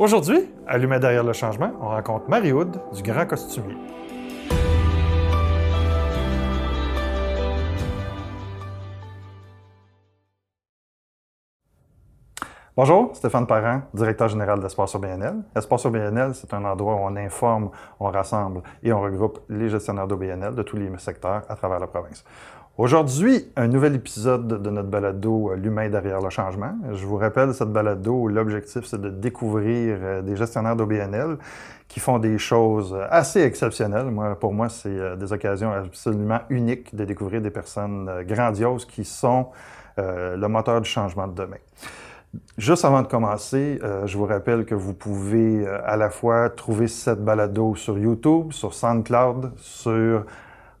Aujourd'hui, allumé derrière le changement, on rencontre Marie-Aude du Grand Costumier. Bonjour, Stéphane Parent, directeur général d'Espace sur BNL. Espace sur BNL, c'est un endroit où on informe, on rassemble et on regroupe les gestionnaires d'OBNL de tous les secteurs à travers la province. Aujourd'hui, un nouvel épisode de notre balado euh, L'humain derrière le changement. Je vous rappelle cette balado, l'objectif c'est de découvrir euh, des gestionnaires d'OBNL qui font des choses assez exceptionnelles. Moi, pour moi, c'est euh, des occasions absolument uniques de découvrir des personnes grandioses qui sont le moteur du changement de demain. Juste avant de commencer, je vous rappelle que vous pouvez à la fois trouver cette balado sur YouTube, sur SoundCloud, sur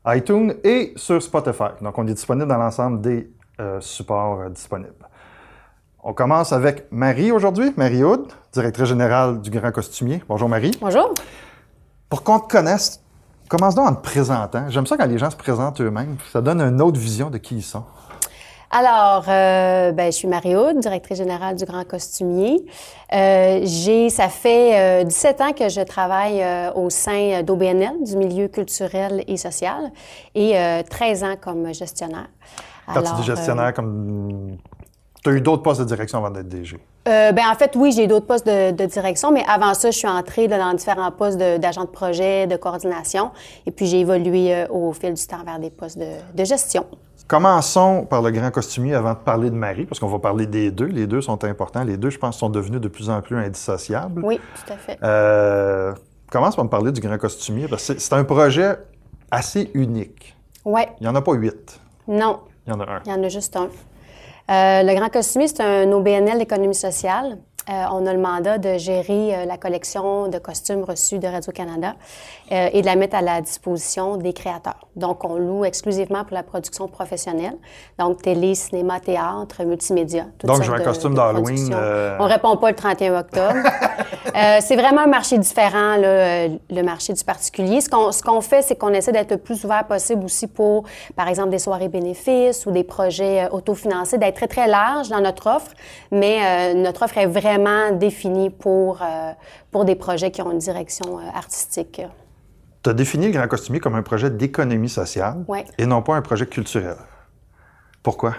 iTunes et sur Spotify. Donc, on est disponible dans l'ensemble des euh, supports euh, disponibles. On commence avec Marie aujourd'hui, Marie Houd, directrice générale du Grand Costumier. Bonjour Marie. Bonjour. Pour qu'on te connaisse, commence donc en te présentant. J'aime ça quand les gens se présentent eux-mêmes. Ça donne une autre vision de qui ils sont. Alors, euh, ben, je suis Marie-Aude, directrice générale du Grand Costumier. Euh, j'ai, ça fait 17 euh, ans que je travaille au sein d'OBNL, du milieu culturel et social, et 13 ans comme gestionnaire. Quand tu dis gestionnaire, comme... Tu as eu d'autres postes de direction avant d'être DG? ben, en fait, oui, j'ai d'autres postes de, direction, mais avant ça, je suis entrée dans différents postes d'agent de, projet, de coordination, et puis j'ai évolué au fil du temps vers des postes de gestion. Commençons par le grand costumier avant de parler de Marie, parce qu'on va parler des deux. Les deux sont importants. Les deux, je pense, sont devenus de plus en plus indissociables. Oui, tout à fait. Euh, commence par me parler du grand costumier, parce que c'est un projet assez unique. Oui. Il n'y en a pas huit. Non. Il y en a un. Il y en a juste un. Euh, le grand costumier, c'est un OBNL d'économie sociale. Euh, on a le mandat de gérer euh, la collection de costumes reçus de Radio-Canada euh, et de la mettre à la disposition des créateurs. Donc, on loue exclusivement pour la production professionnelle, donc télé, cinéma, théâtre, multimédia. Donc, j'ai un costume d'Halloween. On répond pas le 31 octobre. c'est vraiment un marché différent, le marché du particulier. Ce qu'on fait, c'est qu'on essaie d'être le plus ouvert possible aussi pour, par exemple, des soirées bénéfices ou des projets autofinancés, d'être très, très large dans notre offre, mais notre offre est vraiment défini pour, euh, pour des projets qui ont une direction euh, artistique. Tu as défini le Grand Costumier comme un projet d'économie sociale et non pas un projet culturel. Pourquoi?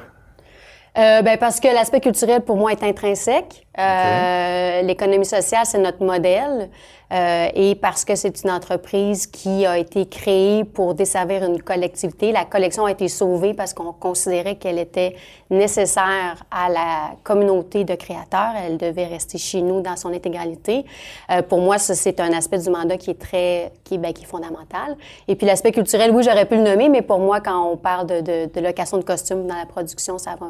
Euh, ben parce que l'aspect culturel pour moi est intrinsèque. Euh, l'économie sociale c'est notre modèle euh, et parce que c'est une entreprise qui a été créée pour desservir une collectivité. La collection a été sauvée parce qu'on considérait qu'elle était nécessaire à la communauté de créateurs. Elle devait rester chez nous dans son intégralité. pour moi, c'est un aspect du mandat qui est très, qui, ben, qui est fondamental. Et puis l'aspect culturel, oui, j'aurais pu le nommer, mais pour moi, quand on parle de, de, de location de costumes dans la production, ça va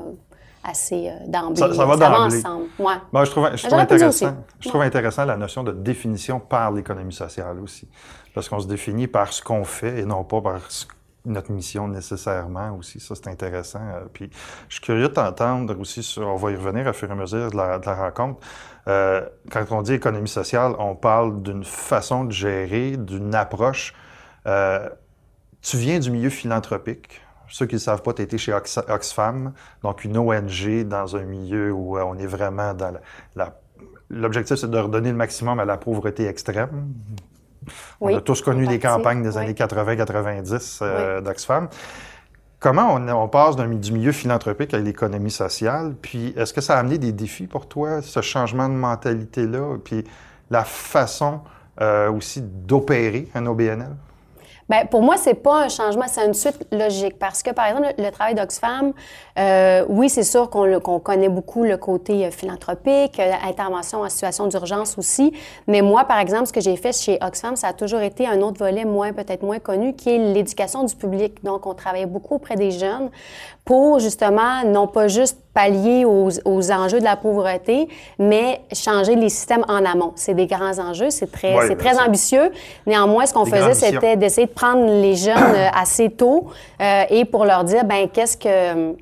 assez euh, d'emblée. Ça, va d'emblée. ensemble. Ouais. Ben, je trouve, je trouve intéressant, je trouve intéressant la notion de définition par l'économie sociale aussi. Parce qu'on se définit par ce qu'on fait et non pas par notre mission nécessairement aussi. Ça, c'est intéressant. Euh, puis, je suis curieux de t'entendre aussi sur, on va y revenir à fur et à mesure de la, de la rencontre. Euh, quand on dit économie sociale, on parle d'une façon de gérer, d'une approche. Euh, tu viens du milieu philanthropique ceux qui ne savent pas, tu été chez Oxfam, donc une ONG dans un milieu où euh, on est vraiment dans la... L'objectif, c'est de redonner le maximum à la pauvreté extrême. on a tous connu les campagnes des années 80-90 euh, d'Oxfam. Comment on, passe du milieu philanthropique à l'économie sociale? Puis est-ce que ça a amené des défis pour toi, ce changement de mentalité-là? Puis la façon euh, aussi d'opérer un OBNL? Bien, pour moi, c'est pas un changement, c'est une suite logique. Parce que, par exemple, le, travail d'Oxfam, euh, oui, c'est sûr qu'on connaît beaucoup le côté euh, philanthropique, euh, intervention en situation d'urgence aussi. Mais moi, par exemple, ce que j'ai fait chez Oxfam, ça a toujours été un autre volet moins, peut-être moins connu, qui est l'éducation du public. Donc, on travaillait beaucoup auprès des jeunes pour, justement, non pas juste pallier aux, aux, enjeux de la pauvreté, mais changer les systèmes en amont. C'est des grands enjeux, c'est très, c'est très ambitieux. Néanmoins, ce qu'on faisait, c'était d'essayer de prendre les jeunes euh, assez tôt euh, et pour leur dire, ben qu'est-ce que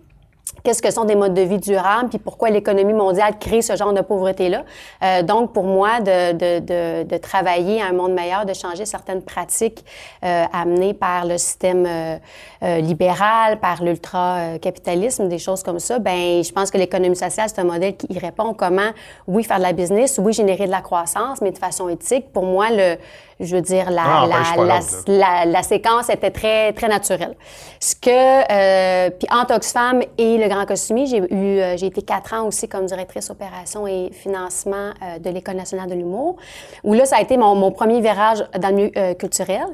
qu'est-ce que sont des modes de vie durables, puis pourquoi l'économie mondiale crée ce genre de pauvreté-là. Euh, donc, pour moi, de, de, de, travailler à un monde meilleur, de changer certaines pratiques euh, amenées par le système euh libéral, par l'ultra-capitalisme, des choses comme ça, ben je pense que l'économie sociale, c'est un modèle qui y répond comment, oui, faire de la business, oui, générer de la croissance, mais de façon éthique. Pour moi, le, je veux dire, la, Ah, la, la, la, la, séquence était très, très naturelle. Ce que, euh, puis entre Oxfam et le Grand Costumier, j'ai eu, euh, j'ai été quatre ans aussi comme directrice opération et financement euh, de l'École nationale de l'humour, où là, ça a été mon, mon premier virage dans le milieu euh, culturel.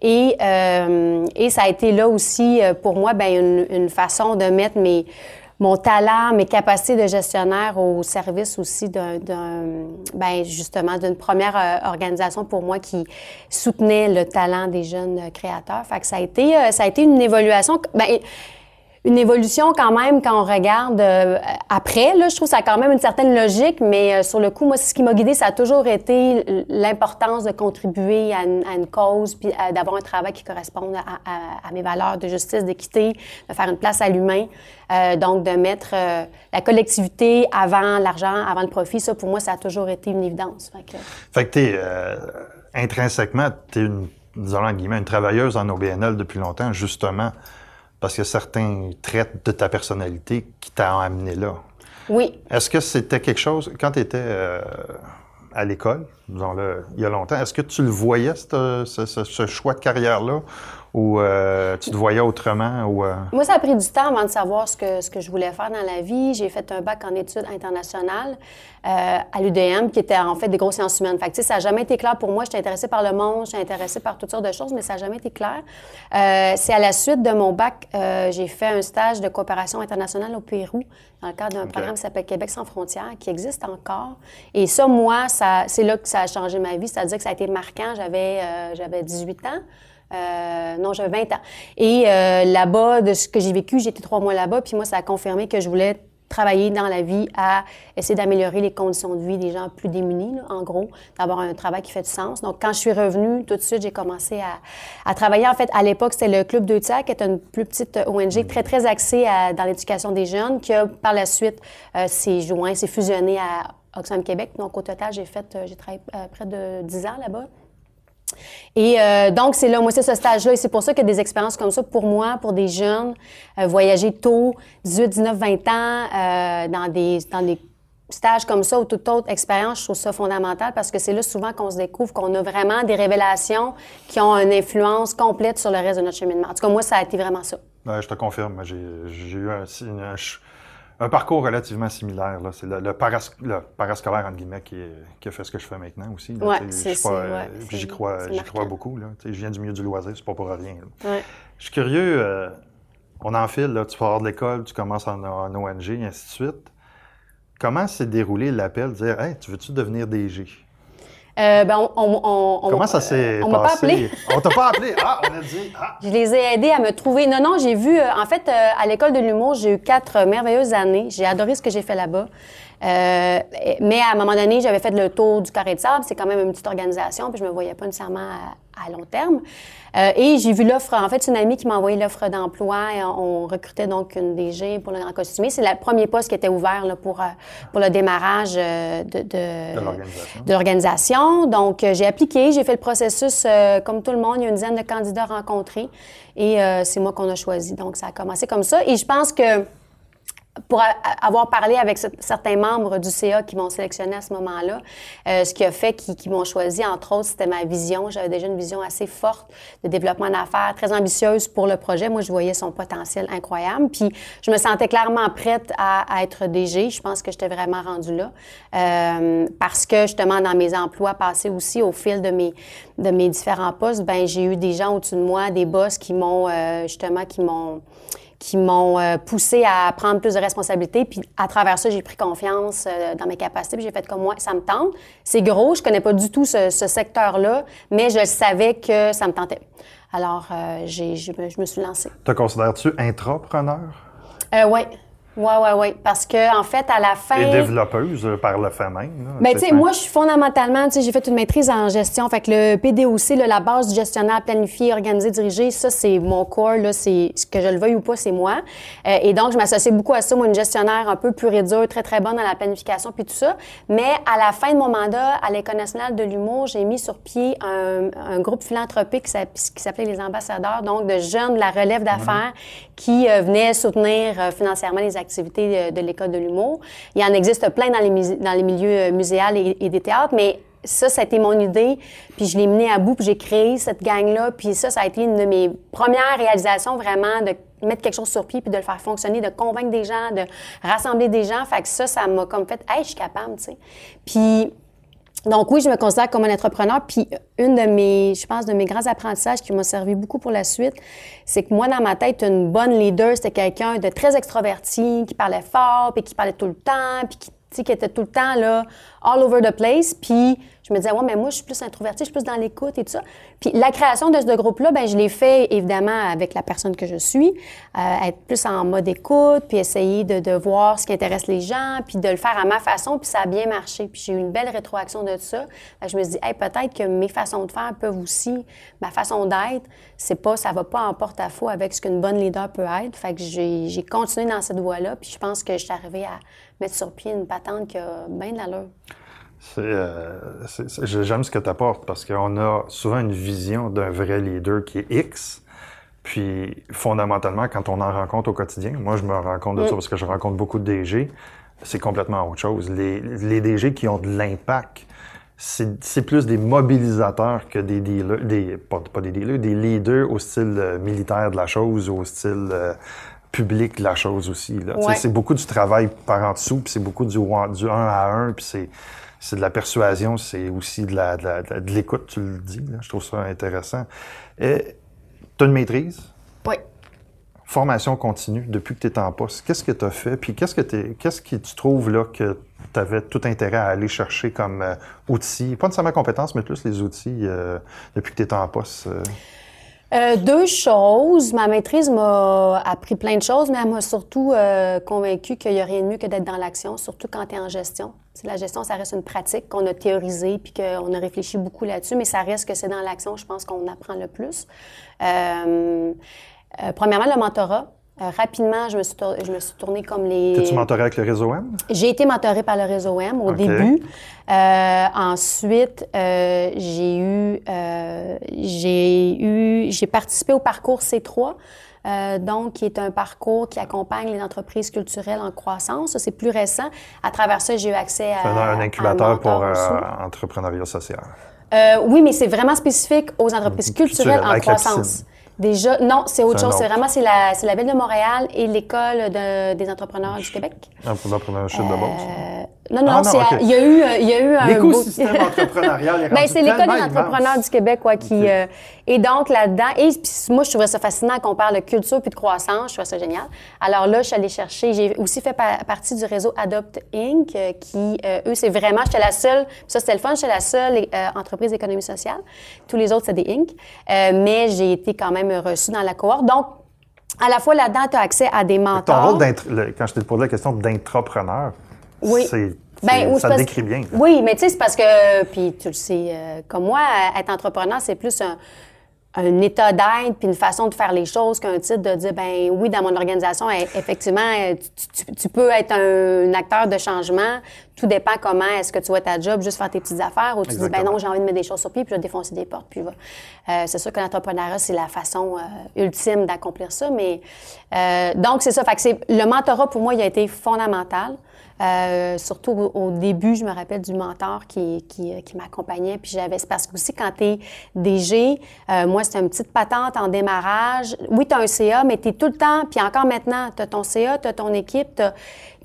Et, euh, et ça a été là aussi, pour moi, ben une, une façon de mettre mes mon talent, mes capacités de gestionnaire au service aussi d'un, ben justement, d'une première euh, organisation pour moi qui soutenait le talent des jeunes créateurs. Fait que ça a été, euh, ça a été une évaluation. Ben, une évolution quand même quand on regarde euh, après. Là, je trouve que ça a quand même une certaine logique, mais euh, sur le coup, moi, ce qui m'a guidée, ça a toujours été l'importance de contribuer à une, cause, puis d'avoir un travail qui corresponde à, à, mes valeurs de justice, d'équité, de faire une place à l'humain. Euh, donc, de mettre euh, la collectivité avant l'argent, avant le profit, ça, pour moi, ça a toujours été une évidence. Fait que, fait que t'es, euh, intrinsèquement, tu es une, disons une travailleuse en OBNL depuis longtemps, justement parce qu'il y a certains traits de ta personnalité qui t'ont amené là. Oui. Est-ce que c'était quelque chose, quand tu étais euh, à l'école, disons-le, il y a longtemps, est-ce que tu le voyais, ce, ce, ce choix de carrière-là, ou euh, tu te voyais autrement? Ou, euh... Moi, ça a pris du temps avant de savoir ce que, ce que je voulais faire dans la vie. J'ai fait un bac en études internationales euh, à l'UDM, qui était en fait des grosses sciences humaines. Fait que, ça n'a jamais été clair pour moi. J'étais intéressée par le monde, j'étais intéressée par toutes sortes de choses, mais ça n'a jamais été clair. C'est à la suite de mon bac, j'ai fait un stage de coopération internationale au Pérou dans le cadre d'un okay. programme qui s'appelle Québec sans frontières, qui existe encore. Et ça, moi, ça, c'est là que ça a changé ma vie. C'est-à-dire que ça a été marquant. J'avais, j'avais 18 ans. Euh, non, j'avais 20 ans. Et euh, là-bas, de ce que j'ai vécu, j'étais trois mois là-bas, puis moi, ça a confirmé que je voulais travailler dans la vie à essayer d'améliorer les conditions de vie des gens plus démunis, là, en gros, d'avoir un travail qui fait du sens. Donc, quand je suis revenue, tout de suite, j'ai commencé à, à, travailler. En fait, à l'époque, c'était le Club de tiers, qui est une plus petite ONG très, très axée à, dans l'éducation des jeunes, qui a, par la suite, euh, s'est joint, s'est fusionné à Oxfam Québec. Donc, au total, j'ai fait, j'ai travaillé euh, près de 10 ans là-bas. Et euh, donc, c'est là, moi, c'est ce stage-là. Et c'est pour ça que des expériences comme ça, pour moi, pour des jeunes, euh, voyager tôt, 18, 19, 20 ans, euh, dans, des, dans des stages comme ça ou toute autre expérience, je trouve ça fondamental parce que c'est là souvent qu'on se découvre qu'on a vraiment des révélations qui ont une influence complète sur le reste de notre cheminement. En tout cas, moi, ça a été vraiment ça. Je te confirme. J'ai eu un, un, un parcours relativement similaire. C'est le, le, paras, le, parascolaire, entre guillemets, qui, qui, a fait ce que je fais maintenant aussi. Ouais, J'y crois, crois beaucoup. Là. Je viens du milieu du loisir, c'est pas pour rien. Ouais. Je suis curieux, euh, on enfile, là, tu pars de l'école, tu commences en, en, ONG, et ainsi de suite. Comment s'est déroulé l'appel de dire Hey, tu veux-tu devenir DG? Euh, ben, on, on, on, Comment ça s'est on m'a pas appelé. on t'a pas appelé? Ah, on a dit. Ah. Je les ai aidés à me trouver. Non, non, j'ai vu. Euh, en fait, euh, à l'école de l'humour, j'ai eu quatre merveilleuses années. J'ai adoré ce que j'ai fait là-bas. Euh, mais à un moment donné, j'avais fait le tour du carré de sable. C'est quand même une petite organisation, puis je me voyais pas nécessairement à, à long terme. Euh, et j'ai vu l'offre. En fait, c'est une amie qui m'a envoyé l'offre d'emploi. Et on, on, recrutait donc une DG pour le grand costumier. C'est le premier poste qui était ouvert là, pour, pour le démarrage de, de, de l'organisation. Donc, j'ai appliqué, j'ai fait le processus euh, comme tout le monde. Il y a une dizaine de candidats rencontrés. Et euh, c'est moi qu'on a choisi. Donc, ça a commencé comme ça. Et je pense que pour avoir parlé avec certains membres du CA qui m'ont sélectionné à ce moment-là, euh, ce qui a fait qu'ils m'ont choisi, entre autres, c'était ma vision. J'avais déjà une vision assez forte de développement d'affaires, très ambitieuse pour le projet. Moi, je voyais son potentiel incroyable. Puis, je me sentais clairement prête à, être DG. Je pense que j'étais vraiment rendue là. Euh, parce que, justement, dans mes emplois passés aussi, au fil de mes, de mes différents postes, ben j'ai eu des gens au-dessus de moi, des boss qui m'ont, euh, justement, qui m'ont qui m'ont euh, poussé à prendre plus de responsabilités. Puis à travers ça, j'ai pris confiance euh, dans mes capacités. Puis j'ai fait comme moi, ça me tente. C'est gros, je connais pas du tout ce, ce secteur-là, mais je savais que ça me tentait. Alors, euh, j'ai, je, je, me suis lancée. Te considères-tu intrapreneur? Euh, oui. Oui, oui, oui. Parce que, en fait, à la fin. Et développeuse euh, par le fait même. Bien, tu sais, moi, je suis fondamentalement, tu sais, j'ai fait une maîtrise en gestion. Fait que le PDOC, là, la base du gestionnaire planifié, organisé, dirigé, ça, c'est mon corps, là, c'est, ce que je le veuille ou pas, c'est moi. Euh, et donc, je m'associe beaucoup à ça, moi, une gestionnaire un peu pure et dure, très, très bonne dans la planification puis tout ça. Mais à la fin de mon mandat, à l'École nationale de l'humour, j'ai mis sur pied un, un groupe philanthropique qui s'appelait les ambassadeurs, donc de jeunes de la relève d'affaires qui euh, venaient soutenir financièrement les activités de, l'école de l'humour. Il en existe plein dans les, dans les milieux euh, muséals et, des théâtres, mais ça, ça a été mon idée, puis je l'ai menée à bout, puis j'ai créé cette gang-là, puis ça, ça a été une de mes premières réalisations vraiment de mettre quelque chose sur pied, puis de le faire fonctionner, de convaincre des gens, de rassembler des gens. Fait que ça, ça m'a comme fait, hey, je suis capable, tu sais. Puis donc oui, je me considère comme un entrepreneur. Puis une de mes, je pense, de mes grands apprentissages qui m'a servi beaucoup pour la suite, c'est que moi, dans ma tête, une bonne leader, c'était quelqu'un de très extroverti, qui parlait fort, puis qui parlait tout le temps, puis qui, qui était tout le temps là, all over the place. Puis je me disais, ouais, mais moi, je suis plus introvertie, je suis plus dans l'écoute et tout ça. Puis la création de ce groupe-là, ben je l'ai fait évidemment avec la personne que je suis, euh, être plus en mode écoute, puis essayer de, de, voir ce qui intéresse les gens, puis de le faire à ma façon, puis ça a bien marché. Puis j'ai eu une belle rétroaction de ça. je me suis dit, hey, peut-être que mes façons de faire peuvent aussi, ma façon d'être, c'est pas, ça va pas en porte-à-faux avec ce qu'une bonne leader peut être. Fait que j'ai continué dans cette voie-là, puis je pense que je suis arrivée à mettre sur pied une patente qui a bien de l'allure. Euh, j'aime ce que tu apportes parce qu'on a souvent une vision d'un vrai leader qui est X. Puis, fondamentalement, quand on en rencontre au quotidien, moi, je me rends compte de ça mm. parce que je rencontre beaucoup de DG, c'est complètement autre chose. Les, les DG qui ont de l'impact, c'est plus des mobilisateurs que des dealers, des, pas, des dealers, des leaders au style euh, militaire de la chose, au style euh, public de la chose aussi. C'est beaucoup du travail par en dessous, puis c'est beaucoup du, du un à un, puis c'est c'est de la persuasion, c'est aussi de, la, de, l'écoute, tu le dis. Je trouve ça intéressant. tu as une maîtrise? Oui. Formation continue depuis que tu es en poste. Qu'est-ce que tu as fait? Puis qu'est-ce que, qu'est-ce que tu trouves là que tu avais tout intérêt à aller chercher comme euh, outils? Pas nécessairement compétences, mais plus les outils euh, depuis que tu es en poste. Euh? Euh, deux choses. Ma maîtrise m'a appris plein de choses, mais elle m'a surtout euh, convaincue qu'il n'y a rien de mieux que d'être dans l'action, surtout quand tu es en gestion. la gestion, ça reste une pratique qu'on a théorisée puis qu'on a réfléchi beaucoup là-dessus, mais ça reste que c'est dans l'action, je pense qu'on apprend le plus. Euh, premièrement, le mentorat. Euh, rapidement, je me, suis je me suis tournée comme les. T'es-tu mentorée avec le réseau M? J'ai été mentorée par le réseau M au début. Euh, ensuite, euh, j'ai eu, j'ai eu, j'ai participé au parcours C3. donc, qui est un parcours qui accompagne les entreprises culturelles en croissance. c'est plus récent. À travers ça, j'ai eu accès à. un incubateur pour entrepreneuriat social. oui, mais c'est vraiment spécifique aux entreprises culturelles en croissance. Déjà, non, c'est autre chose. C'est vraiment c'est la, la Ville de Montréal et l'École de, des entrepreneurs du Québec. Ah, pour l'entrepreneurship de base. Euh, non, non, ah, il y a eu, il y a eu un L'écosystème entrepreneurial ben, c'est l'École des entrepreneurs du Québec, quoi, qui... Euh, et donc, là-dedans... Et moi, je trouvais ça fascinant qu'on parle de culture puis de croissance. Je trouvais ça génial. Alors là, je suis allée chercher... J'ai aussi fait partie du réseau Adopt Inc., euh, qui, euh, eux, c'est vraiment... J'étais la seule... Ça, c'était le fun. J'étais la seule entreprise d'économie sociale. Tous les autres, c'est des Inc. mais j'ai été quand même reçue dans la cohorte. Donc, à la fois là-dedans, tu as accès à des mentors. Ton rôle, quand je t'ai posé la question d'intrapreneur, oui. Ben, ça décrit bien. Oui, mais tu sais, c'est parce que, puis tu le sais, euh, comme moi, être entrepreneur, c'est plus un, un état d'être puis une façon de faire les choses qu'un titre de dire ben oui dans mon organisation e, effectivement tu, peux être un, acteur de changement. Tout dépend comment est-ce que tu vois ta job juste faire tes petites affaires ou tu dis ben non j'ai envie de mettre des choses sur pied puis je vais défoncer des portes puis va. Euh, c'est sûr que l'entrepreneuriat c'est la façon euh, ultime d'accomplir ça mais donc c'est ça. Fait que c'est le mentorat pour moi il a été fondamental euh, surtout au, début, je me rappelle du mentor qui, qui, qui m'accompagnait. Puis j'avais, c'est parce que aussi quand tu es DG, euh, moi, c'était une petite patente en démarrage. Oui, tu as un CA, mais tu es tout le temps, puis encore maintenant, tu as ton CA, tu as ton équipe, tu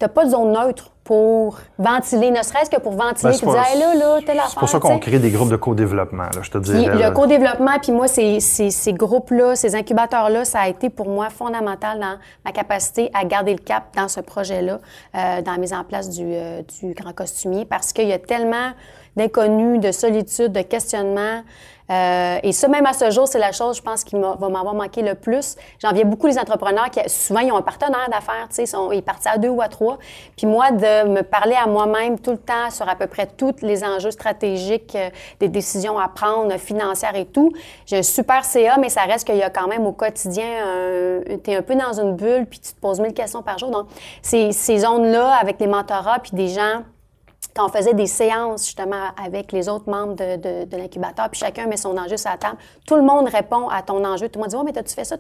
n'as pas de zone neutre pour ventiler, ne serait-ce que pour ventiler, ben, puis dire, là, là, telle C'est pour ça qu'on crée des groupes de co-développement, là, je te dis. Le co-développement, puis moi, ces, ces, ces groupes-là, ces incubateurs-là, ça a été pour moi fondamental dans ma capacité à garder le cap dans ce projet-là, euh, dans la mise en place du, euh, du grand costumier, parce qu'il y a tellement d'inconnu, de solitude, de questionnement. Euh, et ça, même à ce jour, c'est la chose, je pense, qui va m'avoir manqué le plus. J'en viens beaucoup les entrepreneurs qui, souvent, ils ont un partenaire d'affaires, tu sais, ils partent à deux ou à trois. Puis moi, de me parler à moi-même tout le temps sur à peu près tous les enjeux stratégiques, euh, des décisions à prendre, financières et tout. J'ai un super CA, mais ça reste qu'il y a quand même au quotidien, tu es un peu dans une bulle, puis tu te poses mille questions par jour. Donc, ces, ces zones-là, avec les mentorats, puis des gens quand on faisait des séances justement avec les autres membres de, de, l'incubateur, puis chacun met son enjeu sur la table, tout le monde répond à ton enjeu. Tout le monde dit Oh, mais t'as-tu fait ça?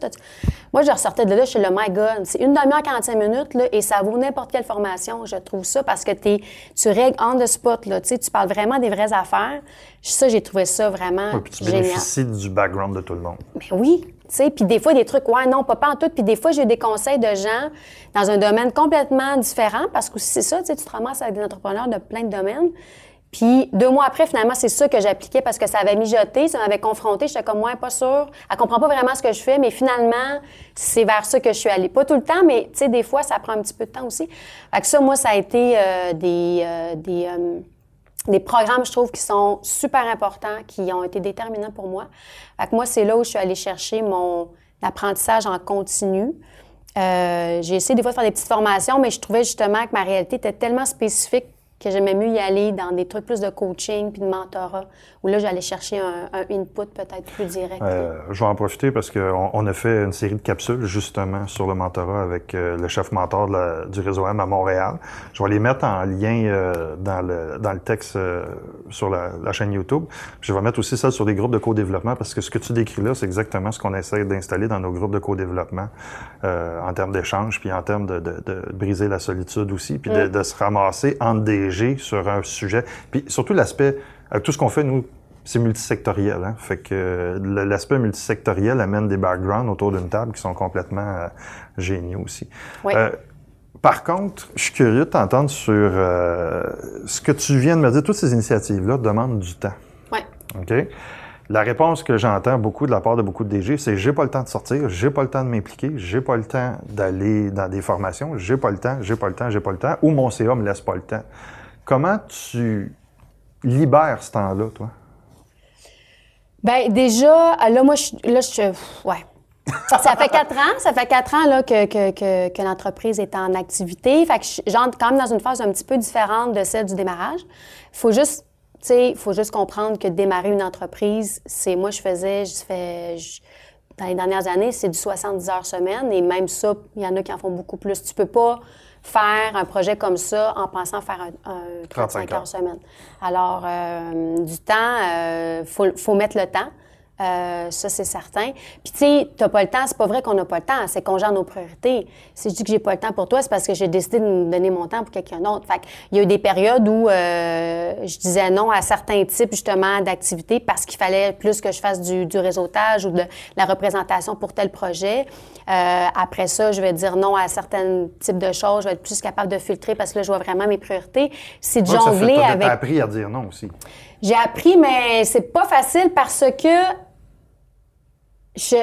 Moi, je ressortais de là, je suis le My God. C'est une demi-heure, 45 minutes, là, et ça vaut n'importe quelle formation, je trouve ça, parce que tu règles on the spot, là, tu parles vraiment des vraies affaires. Ça, j'ai trouvé ça vraiment. Oui, puis tu bénéficies du background de tout le monde. Mais oui, puis des fois, des trucs, ouais, non, pas, pas en tout. Puis des fois, j'ai des conseils de gens dans un domaine complètement différent parce que c'est ça, tu te ramasses avec des entrepreneurs de plein de domaines. Puis deux mois après, finalement, c'est ça que j'appliquais parce que ça avait mijoté, ça m'avait confronté. J'étais comme, ouais, pas sûr. Elle comprend pas vraiment ce que je fais, mais finalement, c'est vers ça que je suis allée. Pas tout le temps, mais tu sais, des fois, ça prend un petit peu de temps aussi. Fait que ça, moi, ça a été euh, des, euh, des euh, des programmes, je trouve, qui sont super importants, qui ont été déterminants pour moi. Fait que moi, c'est là où je suis allée chercher mon apprentissage en continu. Euh, j'ai essayé des fois de faire des petites formations, mais je trouvais justement que ma réalité était tellement spécifique que j'aimais mieux y aller dans des trucs plus de coaching puis de mentorat, où là, j'allais chercher un, input peut-être plus direct. Euh, je vais en profiter parce qu'on on a fait une série de capsules justement sur le mentorat avec euh, le chef mentor du réseau M à Montréal. Je vais les mettre en lien euh, dans, le, dans le texte sur la, chaîne YouTube. Je vais mettre aussi ça sur des groupes de co-développement parce que ce que tu décris là, c'est exactement ce qu'on essaie d'installer dans nos groupes de co-développement en termes d'échange, puis en termes de, de, de, briser la solitude aussi, puis de, mm. de se ramasser en des sur un sujet. Puis surtout l'aspect, avec tout ce qu'on fait, nous, c'est multisectoriel. Hein? Fait que l'aspect multisectoriel amène des backgrounds autour d'une table qui sont complètement euh, géniaux aussi. Euh, par contre, je suis curieux de t'entendre sur euh, ce que tu viens de me dire. Toutes ces initiatives-là demandent du temps. Oui. OK? La réponse que j'entends beaucoup de la part de beaucoup de DG, c'est j'ai pas le temps de sortir, j'ai pas le temps de m'impliquer, j'ai pas le temps d'aller dans des formations, j'ai pas le temps, j'ai pas le temps, j'ai pas le temps, ou mon CA me laisse pas le temps. Comment tu libères ce temps-là, toi? Bien, déjà, là, moi, je, là, je, ouais. ça fait quatre ans, ça fait quatre ans là, que, l'entreprise est en activité. Fait que j'entre quand même dans une phase un petit peu différente de celle du démarrage. Faut juste, tu sais, faut juste comprendre que démarrer une entreprise, c'est moi, je faisais, je fais, dans les dernières années, c'est du 70 heures semaine. Et même ça, il y en a qui en font beaucoup plus. Tu peux pas faire un projet comme ça en pensant faire un, 35 heures semaine. Alors, euh, du temps, il euh, faut, faut mettre le temps. Euh, ça, c'est certain. Puis, tu sais, t'as pas le temps. C'est pas vrai qu'on n'a pas le temps. C'est qu'on gère nos priorités. Si je dis que j'ai pas le temps pour toi, c'est parce que j'ai décidé de me donner mon temps pour quelqu'un d'autre. Fait il y a eu des périodes où euh, je disais non à certains types, justement, d'activités parce qu'il fallait plus que je fasse du, du, réseautage ou de la représentation pour tel projet. Euh, après ça, je vais dire non à certains types de choses. Je vais être plus capable de filtrer parce que là, je vois vraiment mes priorités. C'est de jongler avec... T'as appris à dire non aussi. J'ai appris, mais c'est pas facile parce que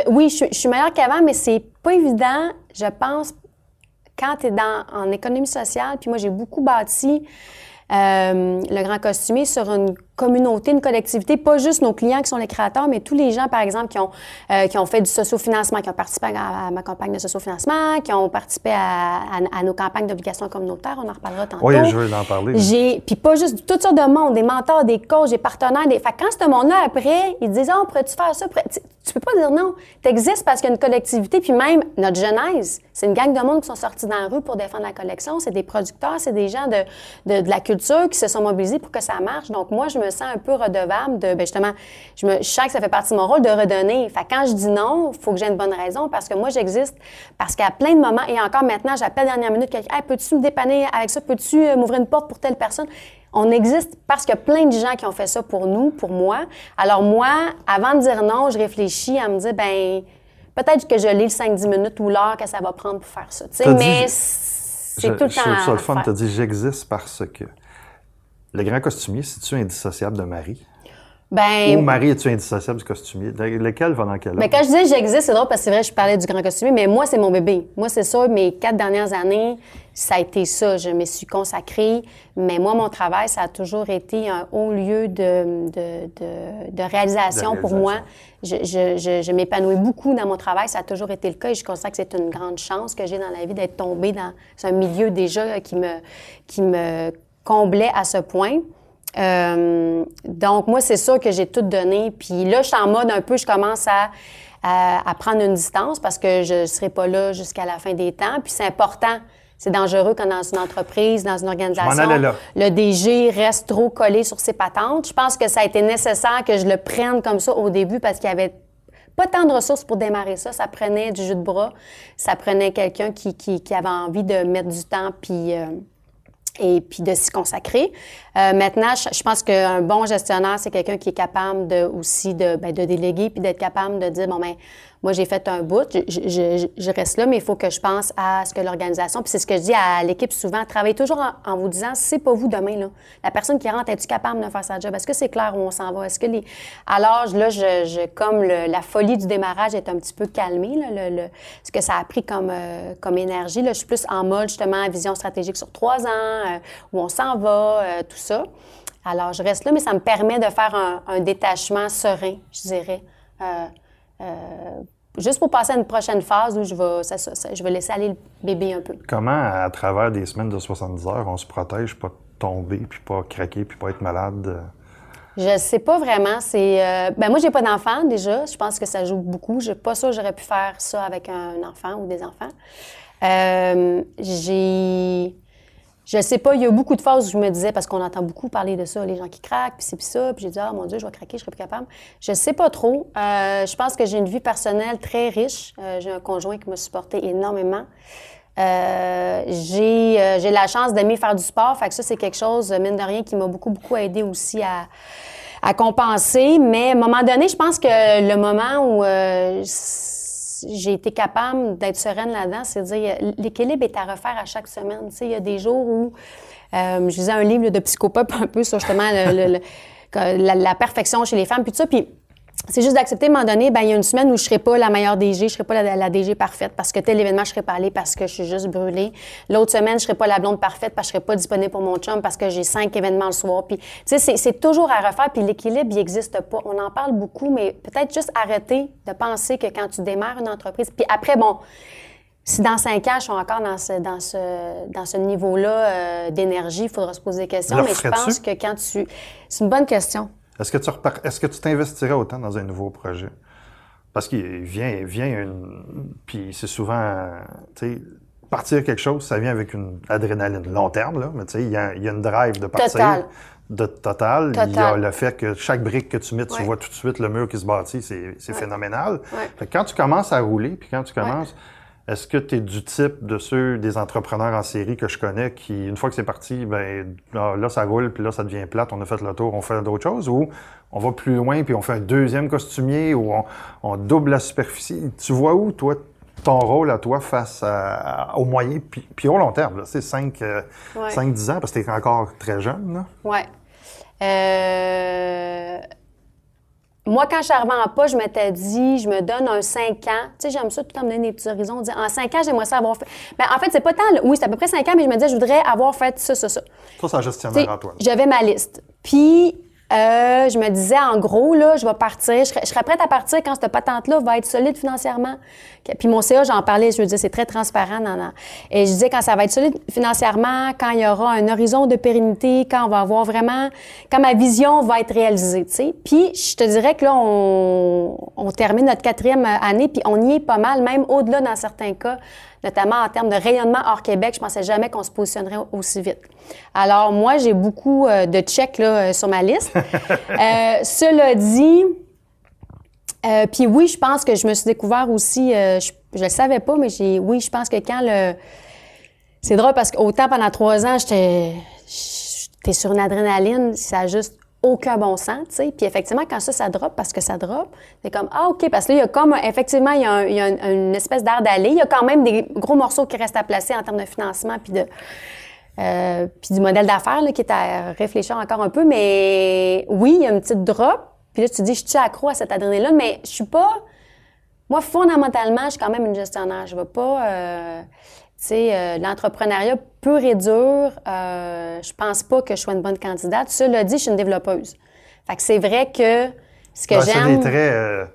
oui, je, suis meilleure qu'avant, mais c'est pas évident, je pense, quand tu es dans, en économie sociale. Puis moi, j'ai beaucoup bâti euh, le grand costumier sur une communauté, une collectivité, pas juste nos clients qui sont les créateurs, mais tous les gens, par exemple, qui ont, euh, qui ont fait du sociofinancement, qui ont participé à, ma campagne de sociofinancement, qui ont participé à, à, nos campagnes d'obligations communautaires. On en reparlera tantôt. Oui, je veux en parler. J'ai, puis pas juste toutes sortes de monde, des mentors, des coachs, des partenaires. Des... Fait quand ce monde-là, après, ils disent, oh, pourrais-tu faire ça? Tu peux pas dire non. Tu existes parce qu'il y a une collectivité, puis même notre genèse, c'est une gang de monde qui sont sortis dans la rue pour défendre la collection. C'est des producteurs, c'est des gens de, de, de, la culture qui se sont mobilisés pour que ça marche. Donc, moi, je me sens un peu redevable de, ben justement, je, me, je sens que ça fait partie de mon rôle de redonner. Fait quand je dis non, il faut que j'ai une bonne raison parce que moi, j'existe parce qu'à plein de moments, et encore maintenant, j'appelle dernière minute quelqu'un, hey, peux-tu me dépanner avec ça? Peux-tu euh, m'ouvrir une porte pour telle personne? On existe parce qu'il y a plein de gens qui ont fait ça pour nous, pour moi. Alors moi, avant de dire non, je réfléchis à me dire, ben peut-être que je lis le 5-10 minutes ou l'heure que ça va prendre pour faire ça. mais c'est tout le temps. Je trouve ça le fun, tu as dit j'existe parce que. Le grand costumier, c'est-tu indissociable de Marie? Ben, Ou Marie, es-tu indissociable du costumier? Lequel va dans quel Mais quand je disais j'existe, c'est drôle parce que c'est vrai, je parlais du grand costumier, mais moi, c'est mon bébé. Moi, c'est ça, mes quatre dernières années, ça a été ça. Je me suis consacrée. Mais moi, mon travail, ça a toujours été un haut lieu de, de, de, de réalisation, pour moi. Je, je, je, m'épanouis beaucoup dans mon travail. Ça a toujours été le cas et je considère que c'est une grande chance que j'ai dans la vie d'être tombée dans un milieu déjà qui me, qui me comblait à ce point. Euh, donc, moi, c'est sûr que j'ai tout donné. Puis là, je suis en mode un peu, je commence à, à, prendre une distance parce que je ne serai pas là jusqu'à la fin des temps. Puis c'est important. C'est dangereux quand dans une entreprise, dans une organisation, le DG reste trop collé sur ses patentes. Je pense que ça a été nécessaire que je le prenne comme ça au début parce qu'il y avait pas tant de ressources pour démarrer ça. Ça prenait du jus de bras. Ça prenait quelqu'un qui, qui, qui, avait envie de mettre du temps puis... Euh, et puis de s'y consacrer. Euh, maintenant, je, pense qu'un bon gestionnaire, c'est quelqu'un qui est capable de aussi de, ben, de déléguer puis d'être capable de dire bon ben moi, j'ai fait un bout, je, reste là, mais il faut que je pense à ce que l'organisation. Puis c'est ce que je dis à l'équipe souvent, travaillez toujours en, vous disant, c'est pas vous demain, là. La personne qui rentre, es-tu capable de faire sa job? Est-ce que c'est clair où on s'en va? Est-ce que les. Alors, là, je, comme la folie du démarrage est un petit peu calmée, là, le, ce que ça a pris comme, euh, comme énergie, là, je suis plus en mode, justement, vision stratégique sur trois ans, euh, où on s'en va, euh, tout ça. Alors, je reste là, mais ça me permet de faire un, un détachement serein, je dirais. Euh, juste pour passer à une prochaine phase où je vais, je vais laisser aller le bébé un peu. Comment, à travers des semaines de 70 heures, on se protège pas tomber, puis pas craquer, puis pas être malade? Je sais pas vraiment. C'est euh, ben moi j'ai pas d'enfant déjà. Je pense que ça joue beaucoup. Je pas que j'aurais pu faire ça avec un enfant ou des enfants. Euh, j'ai je sais pas, il y a beaucoup de phases où je me disais, parce qu'on entend beaucoup parler de ça, les gens qui craquent, puis c'est puis ça, puis j'ai dit, ah mon Dieu, je vais craquer, je serai plus capable. Je sais pas trop. Euh, je pense que j'ai une vie personnelle très riche. Euh, j'ai un conjoint qui m'a supporté énormément. Euh, j'ai, j'ai la chance d'aimer faire du sport, fait que ça, c'est quelque chose, mine de rien, qui m'a beaucoup, beaucoup aidé aussi à, à compenser. Mais à un moment donné, je pense que le moment où j'ai été capable d'être sereine là-dedans, c'est dire l'équilibre est à refaire à chaque semaine. Tu sais, il y a des jours où euh, je lisais un livre de psychopop un peu sur justement le, la, perfection chez les femmes, puis tout ça. Puis c'est juste d'accepter à un moment donné, ben, il y a une semaine où je ne serai pas la meilleure DG, je serai pas la, DG parfaite parce que tel événement, je serai pas allée parce que je suis juste brûlée. L'autre semaine, je serai pas la blonde parfaite parce que je serai pas disponible pour mon chum parce que j'ai cinq événements le soir. Puis, tu sais, c'est toujours à refaire. Puis l'équilibre, il n'existe pas. On en parle beaucoup, mais peut-être juste arrêter de penser que quand tu démarres une entreprise, puis après, bon, si dans cinq ans, je suis encore dans ce, dans ce, dans ce niveau-là euh, d'énergie, il faudra se poser des questions. mais je pense que quand tu... C'est une bonne question. Est-ce que tu est-ce que tu t'investirais autant dans un nouveau projet? Parce qu'il vient, vient une. Puis c'est souvent. Tu sais, partir quelque chose, ça vient avec une adrénaline long terme, là. Mais tu sais, il y a, une drive de partir. Total. De total. Il y a le fait que chaque brique que tu mets, tu vois tout de suite le mur qui se bâtit, c'est phénoménal. quand tu commences à rouler, puis quand tu commences. Est-ce que tu es du type de ceux des entrepreneurs en série que je connais qui, une fois que c'est parti, ben là, ça roule, puis là, ça devient plate, on a fait le tour, on fait d'autres choses, ou on va plus loin, puis on fait un deuxième costumier, ou on, double la superficie? Tu vois où, toi, ton rôle à toi face au moyen, puis, au long terme, c'est 5-10 euh, ans, parce que tu es encore très jeune. Oui. Euh moi, quand je suis arrivée en pas, je m'étais dit, je me donne un 5 ans. Tu sais, j'aime ça tout le temps me donner des petits horizons. Dire, en 5 ans, j'aimerais ça avoir fait. Mais ben, en fait, c'est pas tant. Oui, c'est à peu près 5 ans, mais je me disais, je voudrais avoir fait ça, ça, ça. Ça, c'est gestionnaire à toi. J'avais ma liste. Puis, euh, je me disais, en gros, là, je vais partir. Je serais, prête à partir quand cette patente-là va être solide financièrement. Puis mon CA, j'en parlais, je veux dire, c'est très transparent. Non, Et je disais, quand ça va être solide financièrement, quand il y aura un horizon de pérennité, quand on va avoir vraiment, quand ma vision va être réalisée, tu sais. Puis je te dirais que là, on, on termine notre quatrième année, puis on y est pas mal, même au-delà dans certains cas notamment en termes de rayonnement hors Québec. Je pensais jamais qu'on se positionnerait aussi vite. Alors, moi, j'ai beaucoup euh, de checks là, euh, sur ma liste. euh, cela dit, puis oui, je pense que je me suis découvert aussi, je, ne le savais pas, mais j'ai, oui, je pense que quand le... C'est drôle parce qu'autant pendant trois ans, j'étais, j'étais sur une adrénaline, ça a juste aucun bon sens, tu sais. Puis effectivement, quand ça, ça drop, parce que ça drop, c'est comme, ah, OK, parce que là, il y a comme, effectivement, il y a, une espèce d'air d'aller. Il y a quand même des gros morceaux qui restent à placer en termes de financement puis de... Euh, puis du modèle d'affaires qui est à réfléchir encore un peu. Mais oui, il y a une petite drop. Puis là, tu te dis, je suis accro à cette adrénaline-là, mais je suis pas. Moi, fondamentalement, je suis quand même une gestionnaire. Je ne veux pas. Euh, sais, euh, l'entrepreneuriat pur et dur, euh, je pense pas que je sois une bonne candidate. Cela dit, je suis une développeuse. Fait que c'est vrai que ce que j'aime. Euh,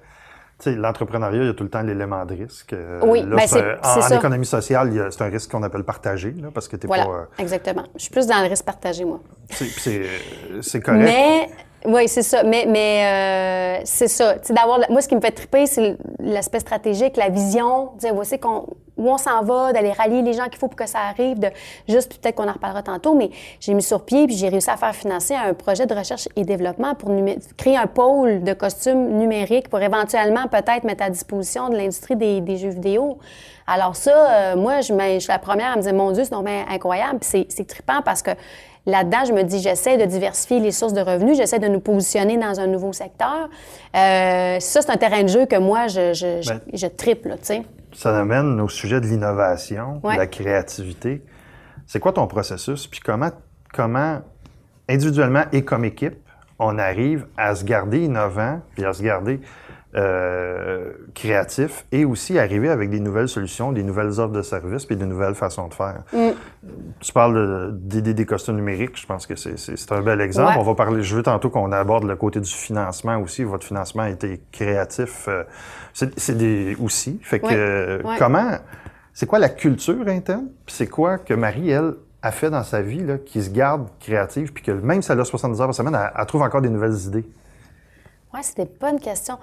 l'entrepreneuriat, il y a tout le temps l'élément de risque. Euh, oui, ben c'est, en, en, économie sociale, c'est un risque qu'on appelle partagé, là, parce que tu voilà, pas... Euh, exactement. Je suis plus dans le risque partagé, moi. C'est, correct. Mais oui, c'est ça. Mais, mais euh, c'est ça. d'avoir, moi, ce qui me fait triper, c'est l'aspect stratégique, la vision, dire voici qu'on, où on s'en va, d'aller rallier les gens qu'il faut pour que ça arrive, de juste peut-être qu'on en reparlera tantôt, mais j'ai mis sur pied puis j'ai réussi à faire financer un projet de recherche et développement pour créer un pôle de costumes numériques pour éventuellement peut-être mettre à disposition de l'industrie des, des, jeux vidéo. Alors ça, euh, moi, je, je, suis la première à me dire, mon Dieu, c'est incroyable. Puis c'est trippant parce que Là-dedans, je me dis, j'essaie de diversifier les sources de revenus, j'essaie de nous positionner dans un nouveau secteur. Euh, ça, c'est un terrain de jeu que moi, je, je, ben, triple, tu sais. Ça amène au sujet de l'innovation, de la créativité. C'est quoi ton processus? Puis comment, comment, individuellement et comme équipe, on arrive à se garder innovant, puis à se garder euh, créatif et aussi arriver avec des nouvelles solutions, des nouvelles offres de services puis des nouvelles façons de faire. Mm. Tu parles d'aider des costumes numériques, je pense que c'est un bel exemple. On va parler, je veux tantôt qu'on aborde le côté du financement aussi. Votre financement a été créatif. Euh, c'est des aussi. Fait que comment, c'est quoi la culture interne? Puis c'est quoi que Marie, elle, a fait dans sa vie là, qui se garde créative puis que même si elle a 70 heures par semaine, elle, elle trouve encore des nouvelles idées? Oui, c'était pas une question.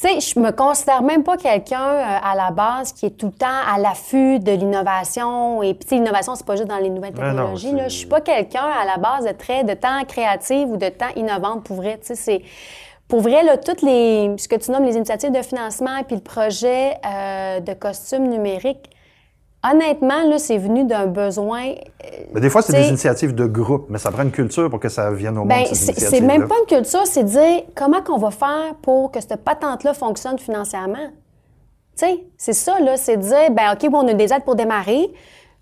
Tu sais, je me considère même pas quelqu'un euh, à la base qui est tout le temps à l'affût de l'innovation. Et puis, l'innovation, c'est pas juste dans les nouvelles technologies. là. Je suis pas quelqu'un à la base de très de temps créative ou de temps innovante pour vrai. Tu sais, c'est pour vrai là, toutes les ce que tu nommes les initiatives de financement et puis le projet euh, de costume numérique Honnêtement, là, c'est venu d'un besoin. Euh, mais des fois, c'est des initiatives de groupe, mais ça prend une culture pour que ça vienne au ben, monde. C'est même pas une culture, c'est dire comment qu'on va faire pour que cette patente-là fonctionne financièrement. Tu sais, c'est ça, là, c'est dire, ben OK, bon, on a des aides pour démarrer.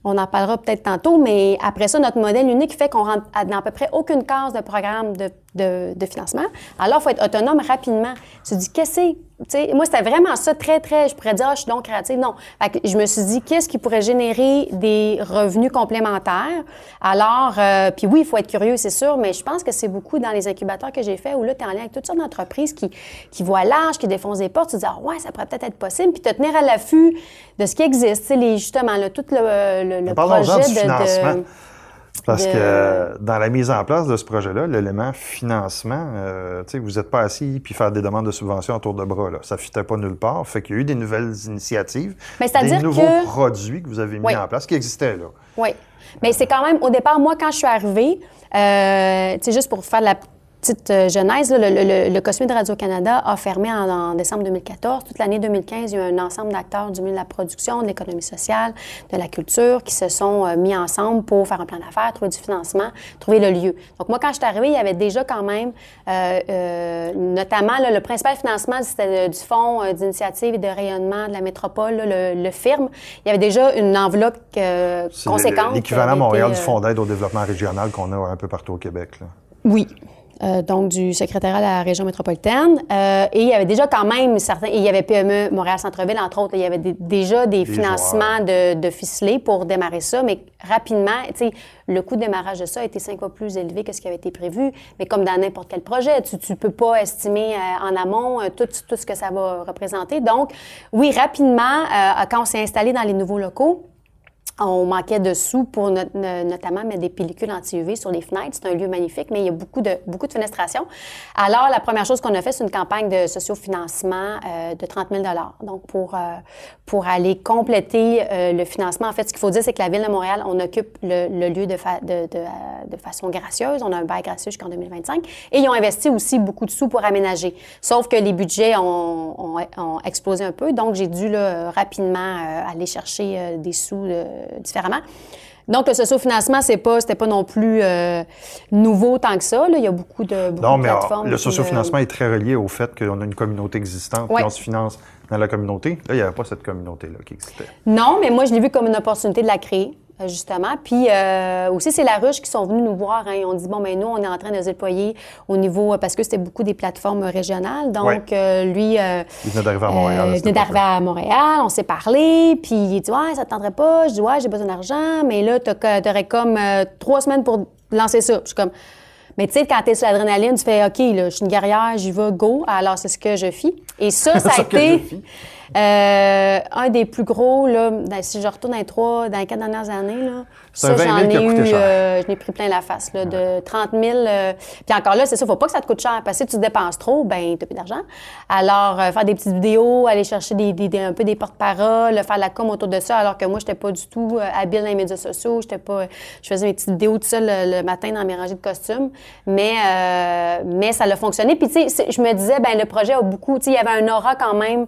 On en parlera peut-être tantôt, mais après ça, notre modèle unique fait qu'on rentre dans à peu près aucune case de programme de, de, de financement. Alors, il faut être autonome rapidement. Tu te dis, qu'est-ce moi, c'était vraiment ça, très, très, je pourrais dire, ah, je suis donc créative. Non. je me suis dit, qu'est-ce qui pourrait générer des revenus complémentaires? Alors, euh, puis oui, il faut être curieux, c'est sûr, mais je pense que c'est beaucoup dans les incubateurs que j'ai fait où là, tu es en lien avec toutes sortes d'entreprises qui, qui voient l'âge, qui défoncent des portes. Tu te dis, ah, ouais, ça pourrait peut-être être possible. Puis te tenir à l'affût de ce qui existe. Les, justement, là, tout le, le, projet de parce que dans la mise en place de ce projet-là, l'élément financement, euh, vous n'êtes pas assis puis faire des demandes de subventions autour de bras. Là. Ça ne fitait pas nulle part. Fait qu'il y a eu des nouvelles initiatives, des nouveaux produits que vous avez mis en place qui existaient là. Oui. Mais c'est quand même, au départ, moi, quand je suis arrivée, euh, juste pour faire la petite euh, genèse, le, le, le, de Radio-Canada a fermé en, décembre 2014. Toute l'année 2015, il y a eu un ensemble d'acteurs du milieu de la production, de l'économie sociale, de la culture qui se sont euh, mis ensemble pour faire un plan d'affaires, trouver du financement, trouver le lieu. Donc, moi, quand je suis arrivée, il y avait déjà quand même, euh, notamment, le principal financement, c'était du Fonds d'initiative et de rayonnement de la métropole, le, le, FIRM. Il y avait déjà une enveloppe conséquente. L'équivalent Montréal du Fonds d'aide au développement régional qu'on a un peu partout au Québec. Là. Oui, euh, donc du secrétariat de la région métropolitaine. Euh, et il y avait déjà quand même certains, il y avait PME Montréal-Centreville, entre autres, il y avait déjà des, financements de, de ficelés pour démarrer ça, mais rapidement, tu sais, le coût de démarrage de ça a été cinq fois plus élevé que ce qui avait été prévu. Mais comme dans n'importe quel projet, tu ne peux pas estimer euh, en amont tout, tout, ce que ça va représenter. Donc, oui, rapidement, quand on s'est installé dans les nouveaux locaux, on manquait de sous pour notamment mettre des pellicules anti-UV sur les fenêtres. C'est un lieu magnifique, mais il y a beaucoup de, beaucoup de fenestration. Alors, la première chose qu'on a fait, c'est une campagne de sociofinancement euh, de 30 000 Donc, pour, euh, pour aller compléter euh, le financement, en fait, ce qu'il faut dire, c'est que la Ville de Montréal, on occupe le, lieu de, de, façon gracieuse. On a un bail gracieux jusqu'en 2025. Et ils ont investi aussi beaucoup de sous pour aménager. Sauf que les budgets ont, explosé un peu. Donc, j'ai dû rapidement aller chercher des sous différemment. Donc, le sociofinancement, c'est pas, c'était pas non plus euh, nouveau tant que ça. Là. Il y a beaucoup de, beaucoup non, de plateformes. mais le sociofinancement est très relié au fait qu'on a une communauté existante, et on se finance dans la communauté. Là, il n'y avait pas cette communauté-là qui existait. Non, mais moi, je l'ai vu comme une opportunité de la créer. Euh, justement. Puis euh, aussi, c'est la ruche qui sont venus nous voir. Hein. Ils ont dit, bon, mais ben, nous, on est en train de se déployer au niveau, parce que c'était beaucoup des plateformes régionales. Donc, lui... il venait d'arriver à Montréal. il venait d'arriver à Montréal, on s'est parlé, puis il dit, ouais, ça te tenterait pas? Je dis, ouais, j'ai besoin d'argent, mais là, tu aurais comme trois semaines pour lancer ça. je suis comme... Mais tu sais, quand tu es sur l'adrénaline, tu fais OK, là, je suis une guerrière, j'y vais, go. Alors, c'est ce que je fis. Et ça, ça a été. Euh, un des plus gros, là, si je retourne dans les trois, dans les quatre dernières années, là, ça, j'en ai eu, euh, je pris plein la face, là, de 30 000. Euh, puis encore là, c'est ça, faut pas que ça te coûte cher, parce que si tu dépenses trop, ben t'as plus d'argent. Alors, euh, faire des petites vidéos, aller chercher des, des, un peu des porte-paroles, faire la com autour de ça, alors que moi, j'étais pas du tout habile dans les médias sociaux, j'étais pas, je faisais mes petites vidéos tout seul le, matin dans mes rangées de costumes, mais, mais ça a fonctionné. Puis tu sais, je me disais, ben le projet a beaucoup, tu sais, il y avait un aura quand même,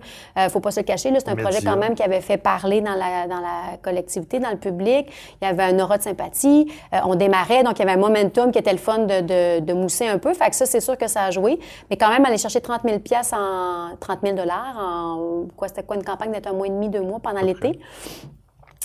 faut pas se cacher, c'est un projet quand même qui avait fait parler dans la, dans la collectivité, dans le public. Il y avait un aura de sympathie. Euh, on démarrait, donc il y avait un momentum qui était le fun de, de, mousser un peu. Fait que ça, c'est sûr que ça a joué. Mais quand même, aller chercher 30 000 en 30 000 en quoi, c'était quoi une campagne d'être un mois et demi, deux mois pendant l'été?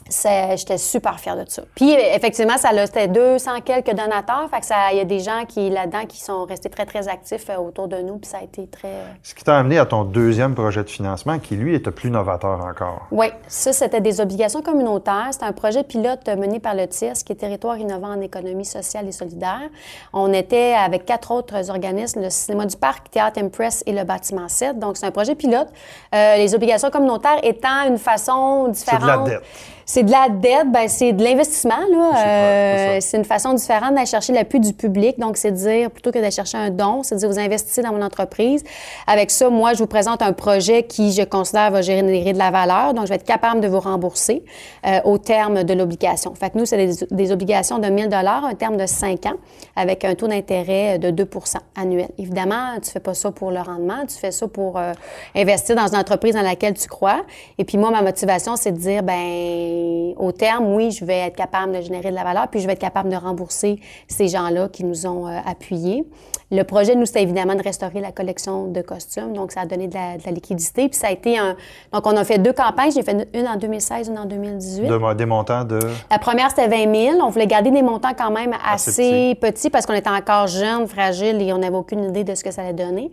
J'étais super fière de ça. Puis effectivement, ça c'était 200 quelques donateurs, fait que ça il y a des gens qui là-dedans qui sont restés très très actifs euh, autour de nous, puis ça a été très Ce qui t'a amené à ton deuxième projet de financement qui lui était plus novateur encore. Oui, ça c'était des obligations communautaires, c'était un projet pilote mené par le TIS qui est territoire innovant en économie sociale et solidaire. On était avec quatre autres organismes, le cinéma du parc, Théâtre Impress et le bâtiment 7. Donc c'est un projet pilote. Euh, les obligations communautaires étant une façon différente. De la dette. C'est de la dette, ben c'est de l'investissement. Là. Euh, c'est une façon différente d'aller chercher l'appui du public. Donc, c'est de dire, plutôt que d'aller chercher un don, c'est de dire, vous investissez dans mon entreprise. Avec ça, moi, je vous présente un projet qui, je considère, va générer de la valeur. Donc, je vais être capable de vous rembourser euh, au terme de l'obligation. Fait que nous, c'est des, des, obligations de 1000 un terme de 5 ans, avec un taux d'intérêt de 2% annuel. Évidemment, tu fais pas ça pour le rendement, tu fais ça pour euh, investir dans une entreprise dans laquelle tu crois. Et puis, moi, ma motivation, c'est de dire, ben au terme, oui, je vais être capable de générer de la valeur, puis je vais être capable de rembourser ces gens-là qui nous ont euh, appuyés. Le projet, nous, c'était évidemment de restaurer la collection de costumes, donc ça a donné de la, liquidité. Puis ça a été un... Donc, on a fait deux campagnes. J'ai fait une en 2016, une en 2018. De, des montants de... La première, c'était 20 000. On voulait garder des montants quand même assez, petits. parce qu'on était encore jeunes, fragiles et on n'avait aucune idée de ce que ça allait donner.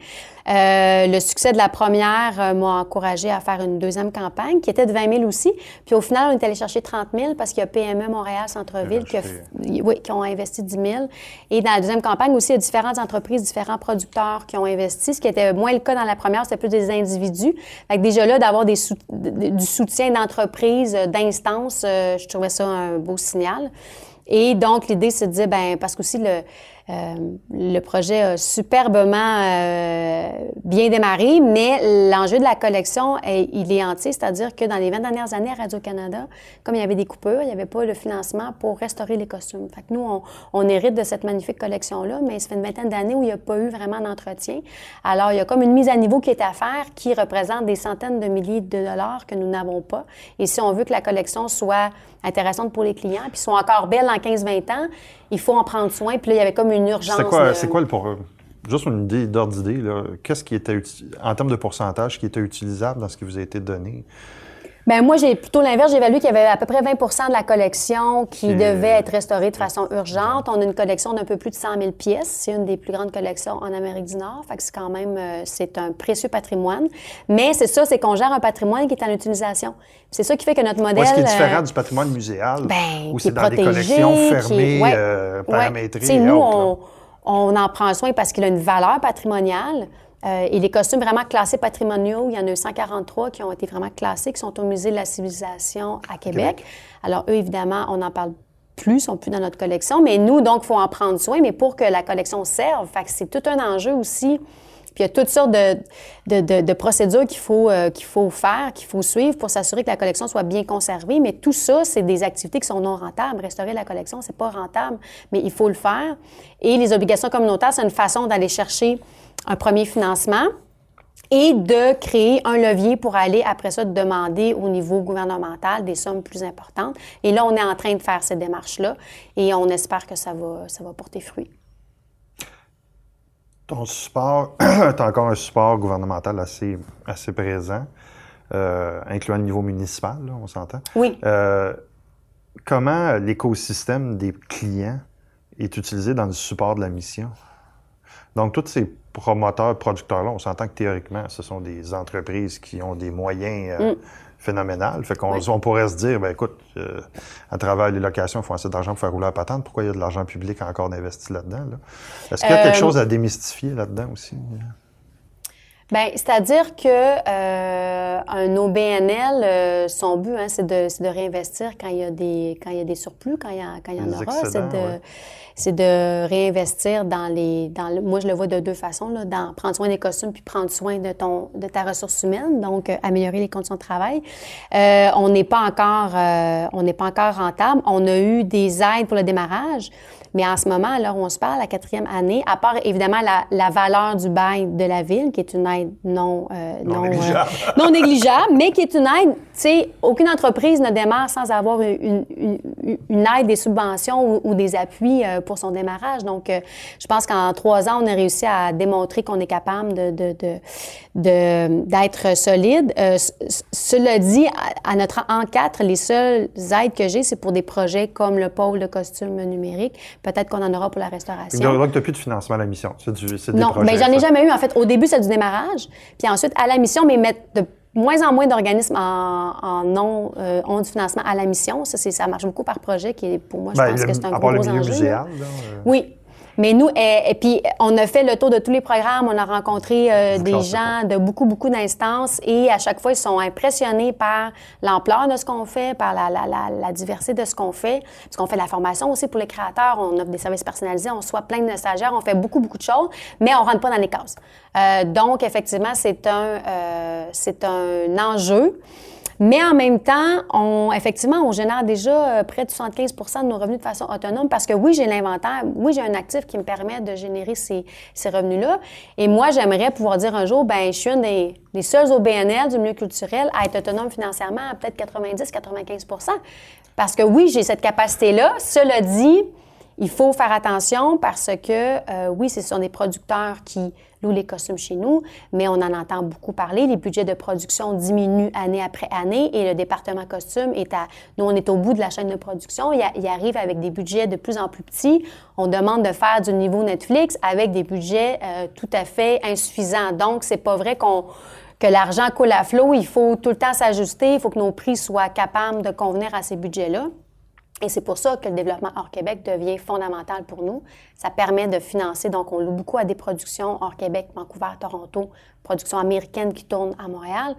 Euh, le succès de la première euh, m'a encouragé à faire une deuxième campagne qui était de 20 000 aussi. Puis au final, on est allé chercher 30 000 parce qu'il y a PME Montréal Centre-Ville qui, oui, qui ont investi 10 000. Et dans la deuxième campagne aussi, il y a différentes entreprises, différents producteurs qui ont investi, ce qui était moins le cas dans la première, c'était plus des individus. Fait déjà là, d'avoir du soutien d'entreprises, euh, d'instances, euh, je trouvais ça un beau signal. Et donc, l'idée, c'est de dire, ben parce qu'aussi le euh, le projet a superbement euh, bien démarré, mais l'enjeu de la collection, est, il est entier, c'est-à-dire que dans les 20 dernières années à Radio-Canada, comme il y avait des coupures, il n'y avait pas le financement pour restaurer les costumes. Fait que nous, on, on hérite de cette magnifique collection-là, mais ça fait une vingtaine d'années où il n'y a pas eu vraiment d'entretien. Alors, il y a comme une mise à niveau qui est à faire qui représente des centaines de milliers de dollars que nous n'avons pas. Et si on veut que la collection soit intéressante pour les clients, puis soit encore belle en 15-20 ans, il faut en prendre soin. Puis là, il y avait comme une urgence. C'est quoi, c'est quoi le pour juste une idée d'ordre d'idée Qu'est-ce qui était en termes de pourcentage qui était utilisable dans ce qui vous a été donné? Bien, moi, j'ai plutôt l'inverse. J'ai évalué qu'il y avait à peu près 20% de la collection qui devait être restaurée de façon urgente. On a une collection d'un peu plus de 100 000 pièces. C'est une des plus grandes collections en Amérique du Nord. Fait que c'est quand même, euh, c'est un précieux patrimoine. Mais c'est ça, c'est qu'on gère un patrimoine qui est en utilisation. C'est ça qui fait que notre modèle... ce qui est différent euh, du patrimoine muséal, ben, où c'est dans des collections fermées, euh, paramétrées Nous, on, on en prend soin parce qu'il a une valeur patrimoniale. Euh, et les costumes vraiment classés patrimoniaux, il y en a eu 143 qui ont été vraiment classés, qui sont au Musée de la civilisation à Québec. Alors, eux, évidemment, on n'en parle plus, sont plus dans notre collection. Mais nous, donc, il faut en prendre soin, mais pour que la collection serve. Fait que c'est tout un enjeu aussi. Puis il y a toutes sortes de, de, de, procédures qu'il faut, euh, qu'il faut faire, qu'il faut suivre pour s'assurer que la collection soit bien conservée. Mais tout ça, c'est des activités qui sont non rentables. Restaurer la collection, c'est pas rentable, mais il faut le faire. Et les obligations communautaires, c'est une façon d'aller chercher un premier financement et de créer un levier pour aller après ça demander au niveau gouvernemental des sommes plus importantes. Et là, on est en train de faire cette démarche-là et on espère que ça va, ça va porter fruit. Ton support, tu as encore un support gouvernemental assez, assez présent, euh, incluant le niveau municipal, on s'entend. Oui. Euh, comment l'écosystème des clients est utilisé dans le support de la mission? Donc, tous ces promoteurs, producteurs-là, on s'entend que théoriquement, ce sont des entreprises qui ont des moyens euh, mm. Phénoménaux. Fait qu'on on pourrait se dire, ben écoute, euh, à travers les locations, il faut assez d'argent pour faire rouler la patente. Pourquoi il y a de l'argent public encore investi là-dedans? Est-ce qu'il y a quelque euh, chose à démystifier là-dedans aussi? Bien, c'est-à-dire que euh, un OBNL, euh, son but, hein, c'est de, de, réinvestir quand il y a des quand il y a des surplus, quand il y, a, quand il y en aura, c'est de c'est de réinvestir dans les dans le, moi je le vois de deux façons là, dans prendre soin des costumes puis prendre soin de ton de ta ressource humaine, donc euh, améliorer les conditions de travail. Euh, on n'est pas encore euh, on n'est pas encore rentable. On a eu des aides pour le démarrage. Mais en ce moment, alors on se parle, la quatrième année, à part évidemment la, valeur du bail de la ville, qui est une aide non, euh, non, négligeable. Euh, non, négligeable, mais qui est une aide, tu sais, aucune entreprise ne démarre sans avoir une, une, aide, des subventions ou, des appuis euh, pour son démarrage. Donc, je pense qu'en trois ans, on a réussi à démontrer qu'on est capable de, de, de, d'être solide. cela dit, à, notre en quatre, les seules aides que j'ai, c'est pour des projets comme le pôle de costumes numériques Peut-être qu'on en aura pour la restauration. Donc, tu n'as plus de financement à la mission. C'est du, des non, mais j'en ai jamais eu. En fait, au début, c'est du démarrage. Puis ensuite, à la mission, mais mettre de moins en moins d'organismes en, non euh, ont du financement à la mission. Ça, ça marche beaucoup par projet, qui est, pour moi, je ben, pense que c'est un gros enjeu. Euh. Oui, mais nous, et, puis on a fait le tour de tous les programmes, on a rencontré euh, des gens de beaucoup, beaucoup d'instances et à chaque fois, ils sont impressionnés par l'ampleur de ce qu'on fait, par la, la, la, la, diversité de ce qu'on fait. Parce qu'on fait de la formation aussi pour les créateurs, on offre des services personnalisés, on soit plein de stagiaires, on fait beaucoup, beaucoup de choses, mais on rentre pas dans les cases. Euh, donc, effectivement, c'est un, euh, c'est un enjeu. Mais en même temps, effectivement, on génère déjà euh, près de 75% de nos revenus de façon autonome parce que oui, j'ai l'inventaire, oui, j'ai un actif qui me permet de générer ces, ces revenus-là. Et moi, j'aimerais pouvoir dire un jour, ben, je suis une des, des seuls OBNL du milieu culturel à être autonome financièrement à peut-être 90-95% Parce que oui, j'ai cette capacité-là. Cela dit, il faut faire attention parce que, euh, oui, ce sont des producteurs qui louent les costumes chez nous, mais on en entend beaucoup parler. Les budgets de production diminuent année après année et le département costume est à... Nous, on est au bout de la chaîne de production. Il, il arrive avec des budgets de plus en plus petits. On demande de faire du niveau Netflix avec des budgets euh, tout à fait insuffisants. Donc, c'est pas vrai qu'on que l'argent coule à flot. Il faut tout le temps s'ajuster. Il faut que nos prix soient capables de convenir à ces budgets-là. Et c'est pour ça que le développement hors Québec devient fondamental pour nous. Ça permet de financer, donc on loue beaucoup à des productions hors Québec, Vancouver, Toronto, productions américaines qui tournent à Montréal.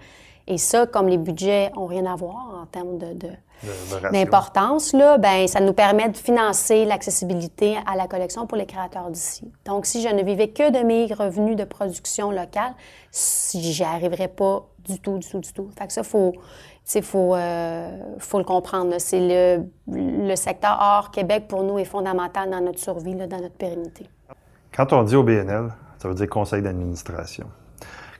Et ça, comme les budgets ont rien à voir en termes de, d'importance, là, ben ça nous permet de financer l'accessibilité à la collection pour les créateurs d'ici. Donc, si je ne vivais que de mes revenus de production locale, j'y arriverais pas du tout, du tout, du tout. Fait que ça, faut, il faut, euh, faut le comprendre. C'est le, le, secteur hors Québec, pour nous, est fondamental dans notre survie, là, dans notre pérennité. Quand on dit au BNL, ça veut dire conseil d'administration.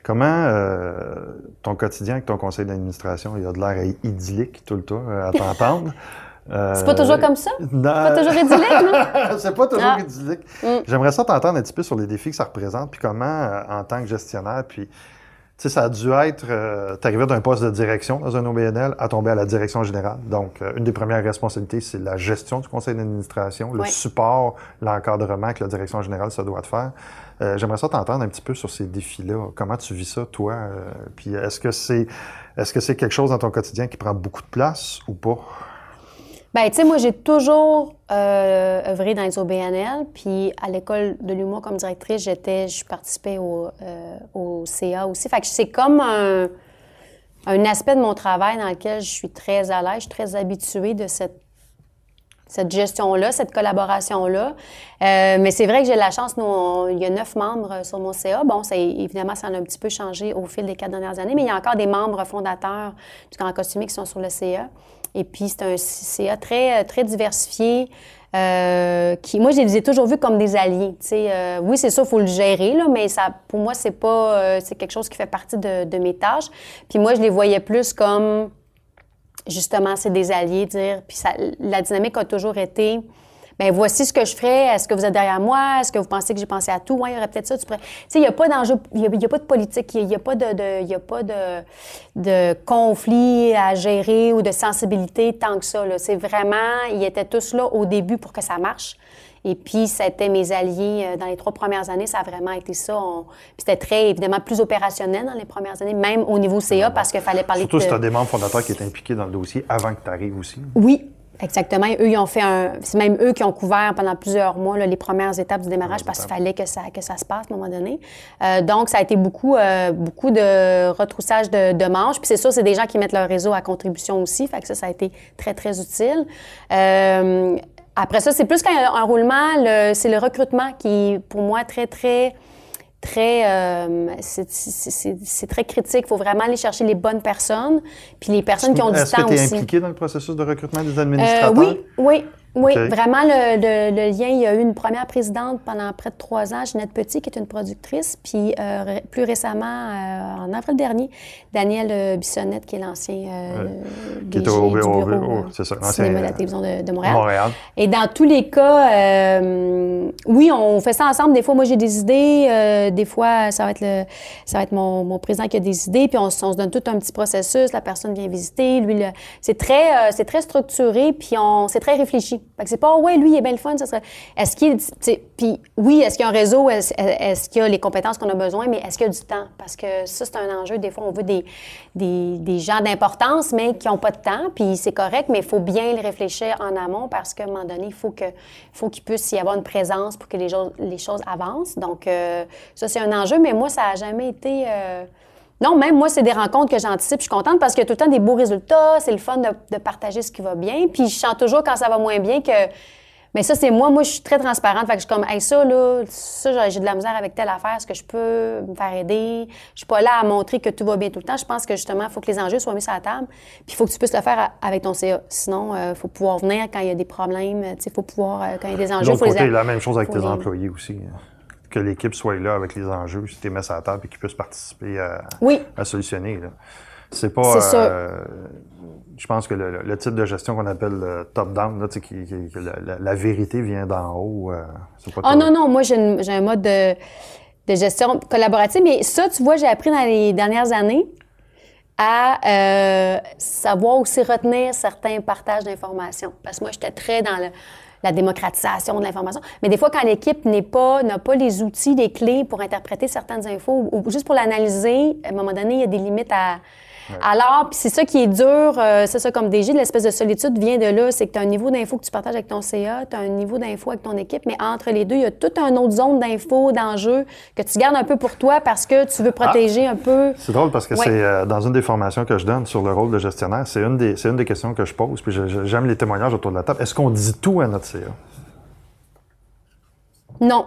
Comment euh, ton quotidien avec ton conseil d'administration, il a de l'air idyllique tout le temps à t'entendre? c'est pas toujours comme ça? C'est pas toujours idyllique, non? c'est pas toujours ah. idyllique. Mm. J'aimerais ça t'entendre un petit peu sur les défis que ça représente, puis comment, euh, en tant que gestionnaire, puis sais, ça a dû être, euh, t'arriver d'un poste de direction dans un OBNL à tomber à la direction générale. Donc, euh, une des premières responsabilités, c'est la gestion du conseil d'administration, le support, l'encadrement que la direction générale se doit de faire. Euh, j'aimerais ça t'entendre un petit peu sur ces défis-là. Comment tu vis ça, toi? Euh, puis est-ce que c'est est-ce que c'est quelque chose dans ton quotidien qui prend beaucoup de place ou pas? Bien, tu sais, moi, j'ai toujours euh, œuvré dans les OBNL. Puis à l'école de l'humour comme directrice, j'étais, je participais au, euh, au CA aussi. Fait que c'est comme un, un, aspect de mon travail dans lequel je suis très à l'aise, je suis très habituée de cette cette gestion-là, cette collaboration-là. Euh, mais c'est vrai que j'ai la chance, nous, il y a neuf membres sur mon CA. Bon, ça, évidemment, ça a un petit peu changé au fil des quatre dernières années, mais il y a encore des membres fondateurs du Grand Costumier qui sont sur le CA. Et puis, c'est un CA très, très diversifié. Euh, qui, moi, je les ai toujours vus comme des alliés. Euh, oui, c'est ça, il faut le gérer, là, mais ça, pour moi, c'est pas, euh, c'est quelque chose qui fait partie de, mes tâches. Puis moi, je les voyais plus comme, justement, c'est des alliés. Puis la dynamique a toujours été ben voici ce que je ferais. Est-ce que vous êtes derrière moi? Est-ce que vous pensez que j'ai pensé à tout? Il y aurait peut-être ça. Tu sais, il n'y a pas d'enjeu, il n'y a, pas de politique, il n'y a, pas de, y a pas de, de conflit à gérer ou de sensibilité tant que ça. C'est vraiment, ils étaient tous là au début pour que ça marche. Et puis, c'était mes alliés euh, dans les trois premières années. Ça a vraiment été ça. Puis c'était très, évidemment, plus opérationnel dans les premières années, même au niveau CA, parce qu'il fallait parler Surtout de... Surtout si tu as des membres fondateurs qui étaient impliqués dans le dossier avant que tu arrives aussi. Oui, Exactement. Eux, ils ont fait un. C'est même eux qui ont couvert pendant plusieurs mois les premières étapes du démarrage parce qu'il fallait que ça, que ça se passe à un moment donné. Euh, donc, ça a été beaucoup, euh, beaucoup de retroussage de, de manches. Puis c'est sûr, c'est des gens qui mettent leur réseau à contribution aussi. Fait que ça, ça a été très, très utile. Euh, après ça, c'est plus qu'un roulement, c'est le recrutement qui, pour moi, très, très, très, euh, c'est très critique. Il faut vraiment aller chercher les bonnes personnes, puis les personnes qui ont du temps aussi. Est-ce que es impliqué dans le processus de recrutement des administrateurs? Euh, oui, oui. Oui, vraiment, le, lien, il y a eu une première présidente pendant près de trois ans, Jeanette Petit, qui est une productrice, puis euh, plus récemment, euh, en avril dernier, Daniel Bissonnette, qui est l'ancien qui est au, du bureau c'est ça, cinéma de la télévision de, Montréal. Et dans tous les cas, oui, on fait ça ensemble. Des fois, moi, j'ai des idées. des fois, ça va être, le, ça va être mon, président qui a des idées, puis on, se donne tout un petit processus. La personne vient visiter. Lui, c'est très, c'est très structuré, puis on, c'est très réfléchi. Fait que c'est pas, ouais, lui, il est bien le fun, ça serait. Est-ce qu'il. Puis oui, est-ce qu'il y a un réseau, est-ce, qu'il y a les compétences qu'on a besoin, mais est-ce qu'il y a du temps? Parce que ça, c'est un enjeu. Des fois, on veut des, des, des gens d'importance, mais qui n'ont pas de temps, puis c'est correct, mais il faut bien le réfléchir en amont parce qu'à un moment donné, il faut, que, faut qu'il puisse y avoir une présence pour que les, les choses avancent. Donc, euh, ça, c'est un enjeu, mais moi, ça n'a jamais été. Euh, non, même moi, c'est des rencontres que j'anticipe. Je suis contente parce qu'il y a tout le temps des beaux résultats. C'est le fun de, partager ce qui va bien. Puis je sens toujours quand ça va moins bien que. Mais ça, c'est moi. Moi, je suis très transparente. Fait que je suis comme, hey, ça, là, ça, j'ai de la misère avec telle affaire. Est-ce que je peux me faire aider? Je suis pas là à montrer que tout va bien tout le temps. Je pense que justement, il faut que les enjeux soient mis sur la table. Puis il faut que tu puisses le faire avec ton CA. Sinon, il euh, faut pouvoir venir quand il y a des problèmes. Il faut pouvoir, euh, quand il y a des enjeux, faut les... la même chose avec tes employés aussi que l'équipe soit là avec les enjeux, si tu mets ça à table et qu'ils puissent participer à, à solutionner. C'est pas. Euh, je pense que le, type de gestion qu'on appelle top-down, qui, la, vérité vient d'en haut. Euh, ah non, non, moi j'ai un mode de, gestion collaborative, mais ça, tu vois, j'ai appris dans les dernières années à euh, savoir aussi retenir certains partages d'informations. Parce que moi, j'étais très dans le la démocratisation de l'information. Mais des fois, quand l'équipe n'est pas, n'a pas les outils, les clés pour interpréter certaines infos ou juste pour l'analyser, à un moment donné, il y a des limites à, alors, puis c'est ça qui est dur, euh, c'est ça comme DG, l'espèce de solitude vient de là, c'est que tu as un niveau d'info que tu partages avec ton CA, tu as un niveau d'info avec ton équipe, mais entre les deux, il y a toute une autre zone d'info, d'enjeu que tu gardes un peu pour toi parce que tu veux protéger ah. un peu. C'est drôle parce que c'est euh, dans une des formations que je donne sur le rôle de gestionnaire, c'est une des, une des questions que je pose, puis j'aime les témoignages autour de la table. Est-ce qu'on dit tout à notre CA? Non.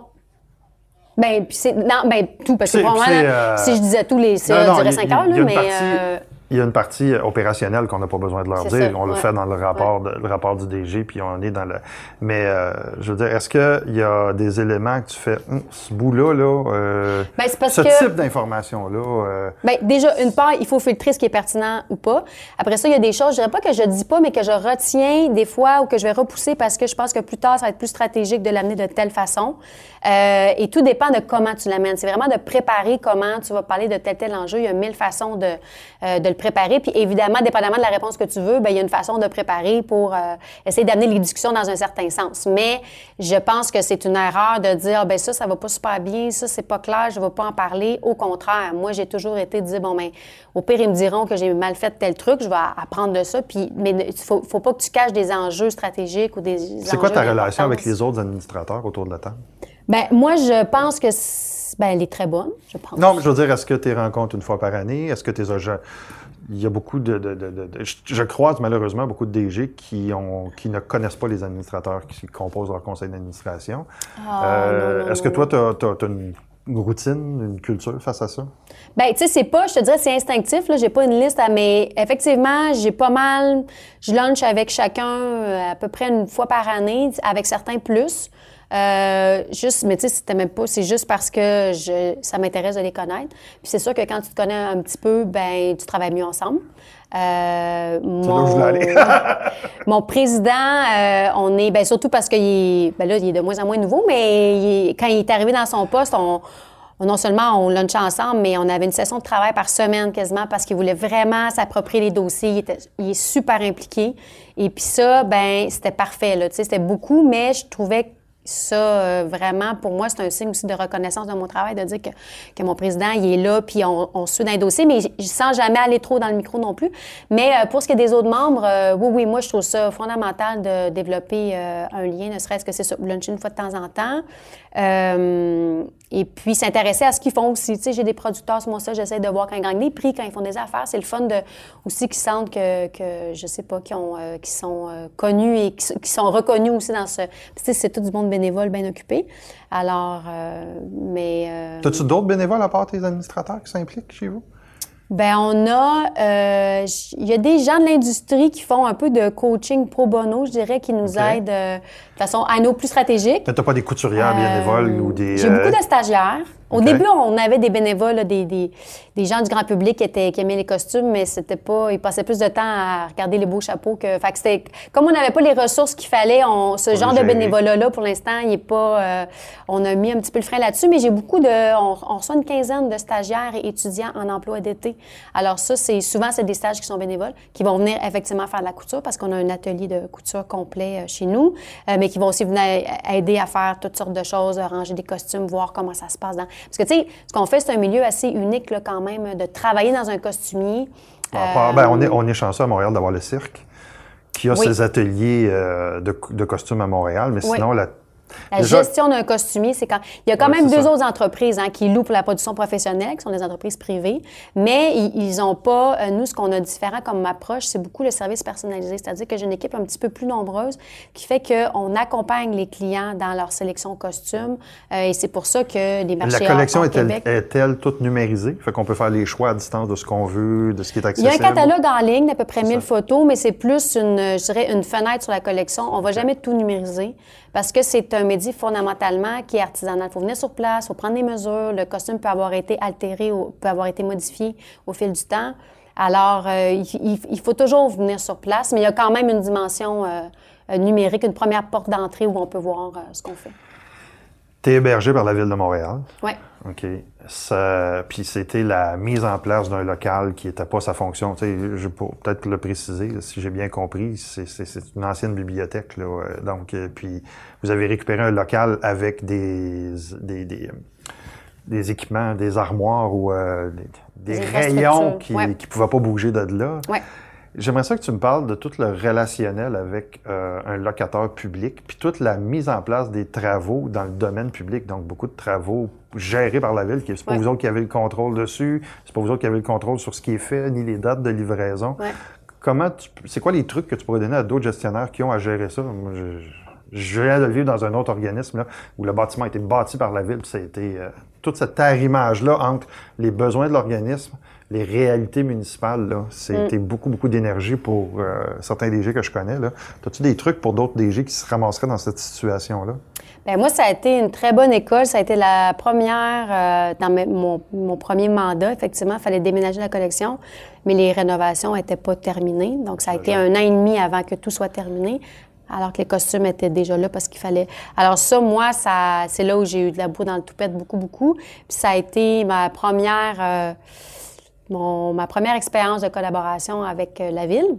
Ben, puis c'est. Non, ben, tout, parce que vraiment, euh, si je disais tous les CA, je dirais 5 heures, là, mais. Il y a une partie euh, opérationnelle qu'on n'a pas besoin de leur dire. on le fait dans le rapport, le rapport du DG, puis on est dans le. Mais euh, je veux dire, est-ce qu'il y a des éléments que tu fais, hum, ce bout-là, là, euh, ben, ce type d'information-là? Bien, déjà, une part, il faut filtrer ce qui est pertinent ou pas. Après ça, il y a des choses, je dirais pas que je dis pas, mais que je retiens des fois ou que je vais repousser parce que je pense que plus tard, ça va être plus stratégique de l'amener de telle façon. et tout dépend de comment tu l'amènes. C'est vraiment de préparer comment tu vas parler de tel tel enjeu. Il y a mille façons de, de le préparer. Puis évidemment, dépendamment de la réponse que tu veux, bien, il y a une façon de préparer pour euh, essayer d'amener les discussions dans un certain sens. Mais je pense que c'est une erreur de dire, ben ça, ça va pas super bien, ça, c'est pas clair, je vais pas en parler. Au contraire, moi, j'ai toujours été de dire, bon, ben, au pire, ils me diront que j'ai mal fait tel truc, je vais apprendre de ça. Puis, mais il faut, faut pas que tu caches des enjeux stratégiques ou des C'est quoi ta relation avec les autres administrateurs autour de la table? Ben moi, je pense que ben, elle est très bonne, je pense. Non, mais je veux dire, est-ce que tu rencontres une fois par année? Est-ce que tu il y a beaucoup de, je, croise malheureusement beaucoup de DG qui, ont, qui ne connaissent pas les administrateurs qui composent leur conseil d'administration. Ah, euh, est-ce que toi, tu as, une, routine, une culture face à ça? Bien, tu sais, c'est pas, je te dirais, c'est instinctif. Là, j'ai pas une liste, mais effectivement, j'ai pas mal. Je lunch avec chacun euh, à peu près une fois par année, avec certains plus. Euh, juste, mais tu sais, c'était même pas, c'est juste parce que je, ça m'intéresse de les connaître. Puis c'est sûr que quand tu te connais un petit peu, ben tu travailles mieux ensemble. Euh, mon, aller. mon président, euh, on est, ben surtout parce qu'il ben là, il est de moins en moins nouveau, mais quand il est arrivé dans son poste, on, non seulement on lunchait ensemble, mais on avait une session de travail par semaine quasiment parce qu'il voulait vraiment s'approprier les dossiers. Il, était, il est super impliqué. Et puis ça, ben c'était parfait. Là, c'était beaucoup, mais je trouvais ça, euh, vraiment, pour moi, c'est un signe aussi de reconnaissance de mon travail, de dire que, que mon président, il est là, puis on, suit dans les dossiers, mais je sens jamais aller trop dans le micro non plus. Mais euh, pour ce qui est des autres membres, euh, oui, oui, moi, je trouve ça fondamental de développer un lien, ne serait-ce que c'est ça, luncher une fois de temps en temps. Et puis, s'intéresser à ce qu'ils font aussi. Tu sais, j'ai des producteurs sur mon site, j'essaie de voir quand ils gagnent des prix, quand ils font des affaires. C'est le fun de, aussi qu'ils sentent que, que, je sais pas, qu'ils qui sont connus et qui, sont reconnus aussi dans ce... Tu sais, c'est tout du monde bénévoles bien occupés. Alors, euh, mais... Euh, As-tu d'autres bénévoles à part tes administrateurs qui s'impliquent chez vous? Ben on a, euh, il y a des gens de l'industrie qui font un peu de coaching pro bono, je dirais, qui nous aident de façon à nos plus stratégique. Mais t'as pas des couturières bénévoles ou des. J'ai beaucoup de stagiaires. Au début, on avait des bénévoles, des, des, des, gens du grand public qui, étaient, qui aimaient les costumes, mais c'était pas. Ils passaient plus de temps à regarder les beaux chapeaux que. Fait que c'était. Comme on n'avait pas les ressources qu'il fallait, on, ce genre de bénévolat-là, pour l'instant, il est pas. Euh, on a mis un petit peu le frein là-dessus, mais j'ai beaucoup de. On, on, reçoit une quinzaine de stagiaires et étudiants en emploi d'été. Alors, ça, c'est souvent, c'est des stages qui sont bénévoles, qui vont venir effectivement faire de la couture parce qu'on a un atelier de couture complet euh, chez nous, euh, mais qui vont aussi venir aider à faire toutes sortes de choses, ranger des costumes, voir comment ça se passe dans parce que, tu sais, ce qu'on fait, c'est un milieu assez unique, là, quand même, de travailler dans un costumier. Ah, ben, on, est, on est chanceux à Montréal d'avoir le cirque qui a ses ateliers euh, de, de, costumes à Montréal, mais sinon, la la gestion d'un costumier, c'est quand. Il y a quand même deux autres entreprises hein, qui louent pour la production professionnelle, qui sont des entreprises privées, mais ils n'ont pas. Euh, nous, ce qu'on a différent comme approche, c'est beaucoup le service personnalisé. C'est-à-dire que j'ai une équipe un petit peu plus nombreuse qui fait qu'on accompagne les clients dans leur sélection costume. Euh, et c'est pour ça que les marchés. La collection est-elle toute numérisée? Fait qu'on peut faire les choix à distance de ce qu'on veut, de ce qui est accessible? Il y a un catalogue en ligne d'à peu près 1000 photos, mais c'est plus une, je dirais, une fenêtre sur la collection. On va jamais tout numériser parce que c'est un métier fondamentalement qui est artisanal. Il faut venir sur place, il faut prendre des mesures. Le costume peut avoir été altéré ou peut avoir été modifié au fil du temps. Alors, euh, il, faut toujours venir sur place, mais il y a quand même une dimension euh, numérique, une première porte d'entrée où on peut voir euh, ce qu'on fait. Tu es hébergé par la Ville de Montréal. Oui. OK. puis c'était la mise en place d'un local qui n'était pas sa fonction. Tu sais, je peux peut-être le préciser, si j'ai bien compris, c'est une ancienne bibliothèque. Là, donc, euh, puis vous avez récupéré un local avec des, des, des, des équipements, des armoires ou euh, des, rayons qui ne pouvaient pas bouger de là. Ouais. J'aimerais ça que tu me parles de tout le relationnel avec euh, un locateur public, puis toute la mise en place des travaux dans le domaine public, donc beaucoup de travaux gérés par la ville, qui c'est pas vous autres qui avez le contrôle dessus, c'est pas vous autres qui avez le contrôle sur ce qui est fait, ni les dates de livraison. Comment c'est quoi les trucs que tu pourrais donner à d'autres gestionnaires qui ont à gérer ça? Moi, je, viens de vivre dans un autre organisme là, où le bâtiment a été bâti par la ville, puis ça a été euh, toute cette arrimage-là entre les besoins de l'organisme, les réalités municipales, c'était mm. beaucoup, beaucoup d'énergie pour euh, certains DG que je connais. As-tu des trucs pour d'autres DG qui se ramasseraient dans cette situation-là? Bien, moi, ça a été une très bonne école. Ça a été la première, euh, dans mon, mon, premier mandat, effectivement, il fallait déménager la collection, mais les rénovations n'étaient pas terminées. Donc, ça a été un an et demi avant que tout soit terminé alors que les costumes étaient déjà là parce qu'il fallait. Alors ça, moi, ça, c'est là où j'ai eu de la boue dans le toupette beaucoup, beaucoup. Puis ça a été ma première... Euh, mon, ma première expérience de collaboration avec euh, la ville.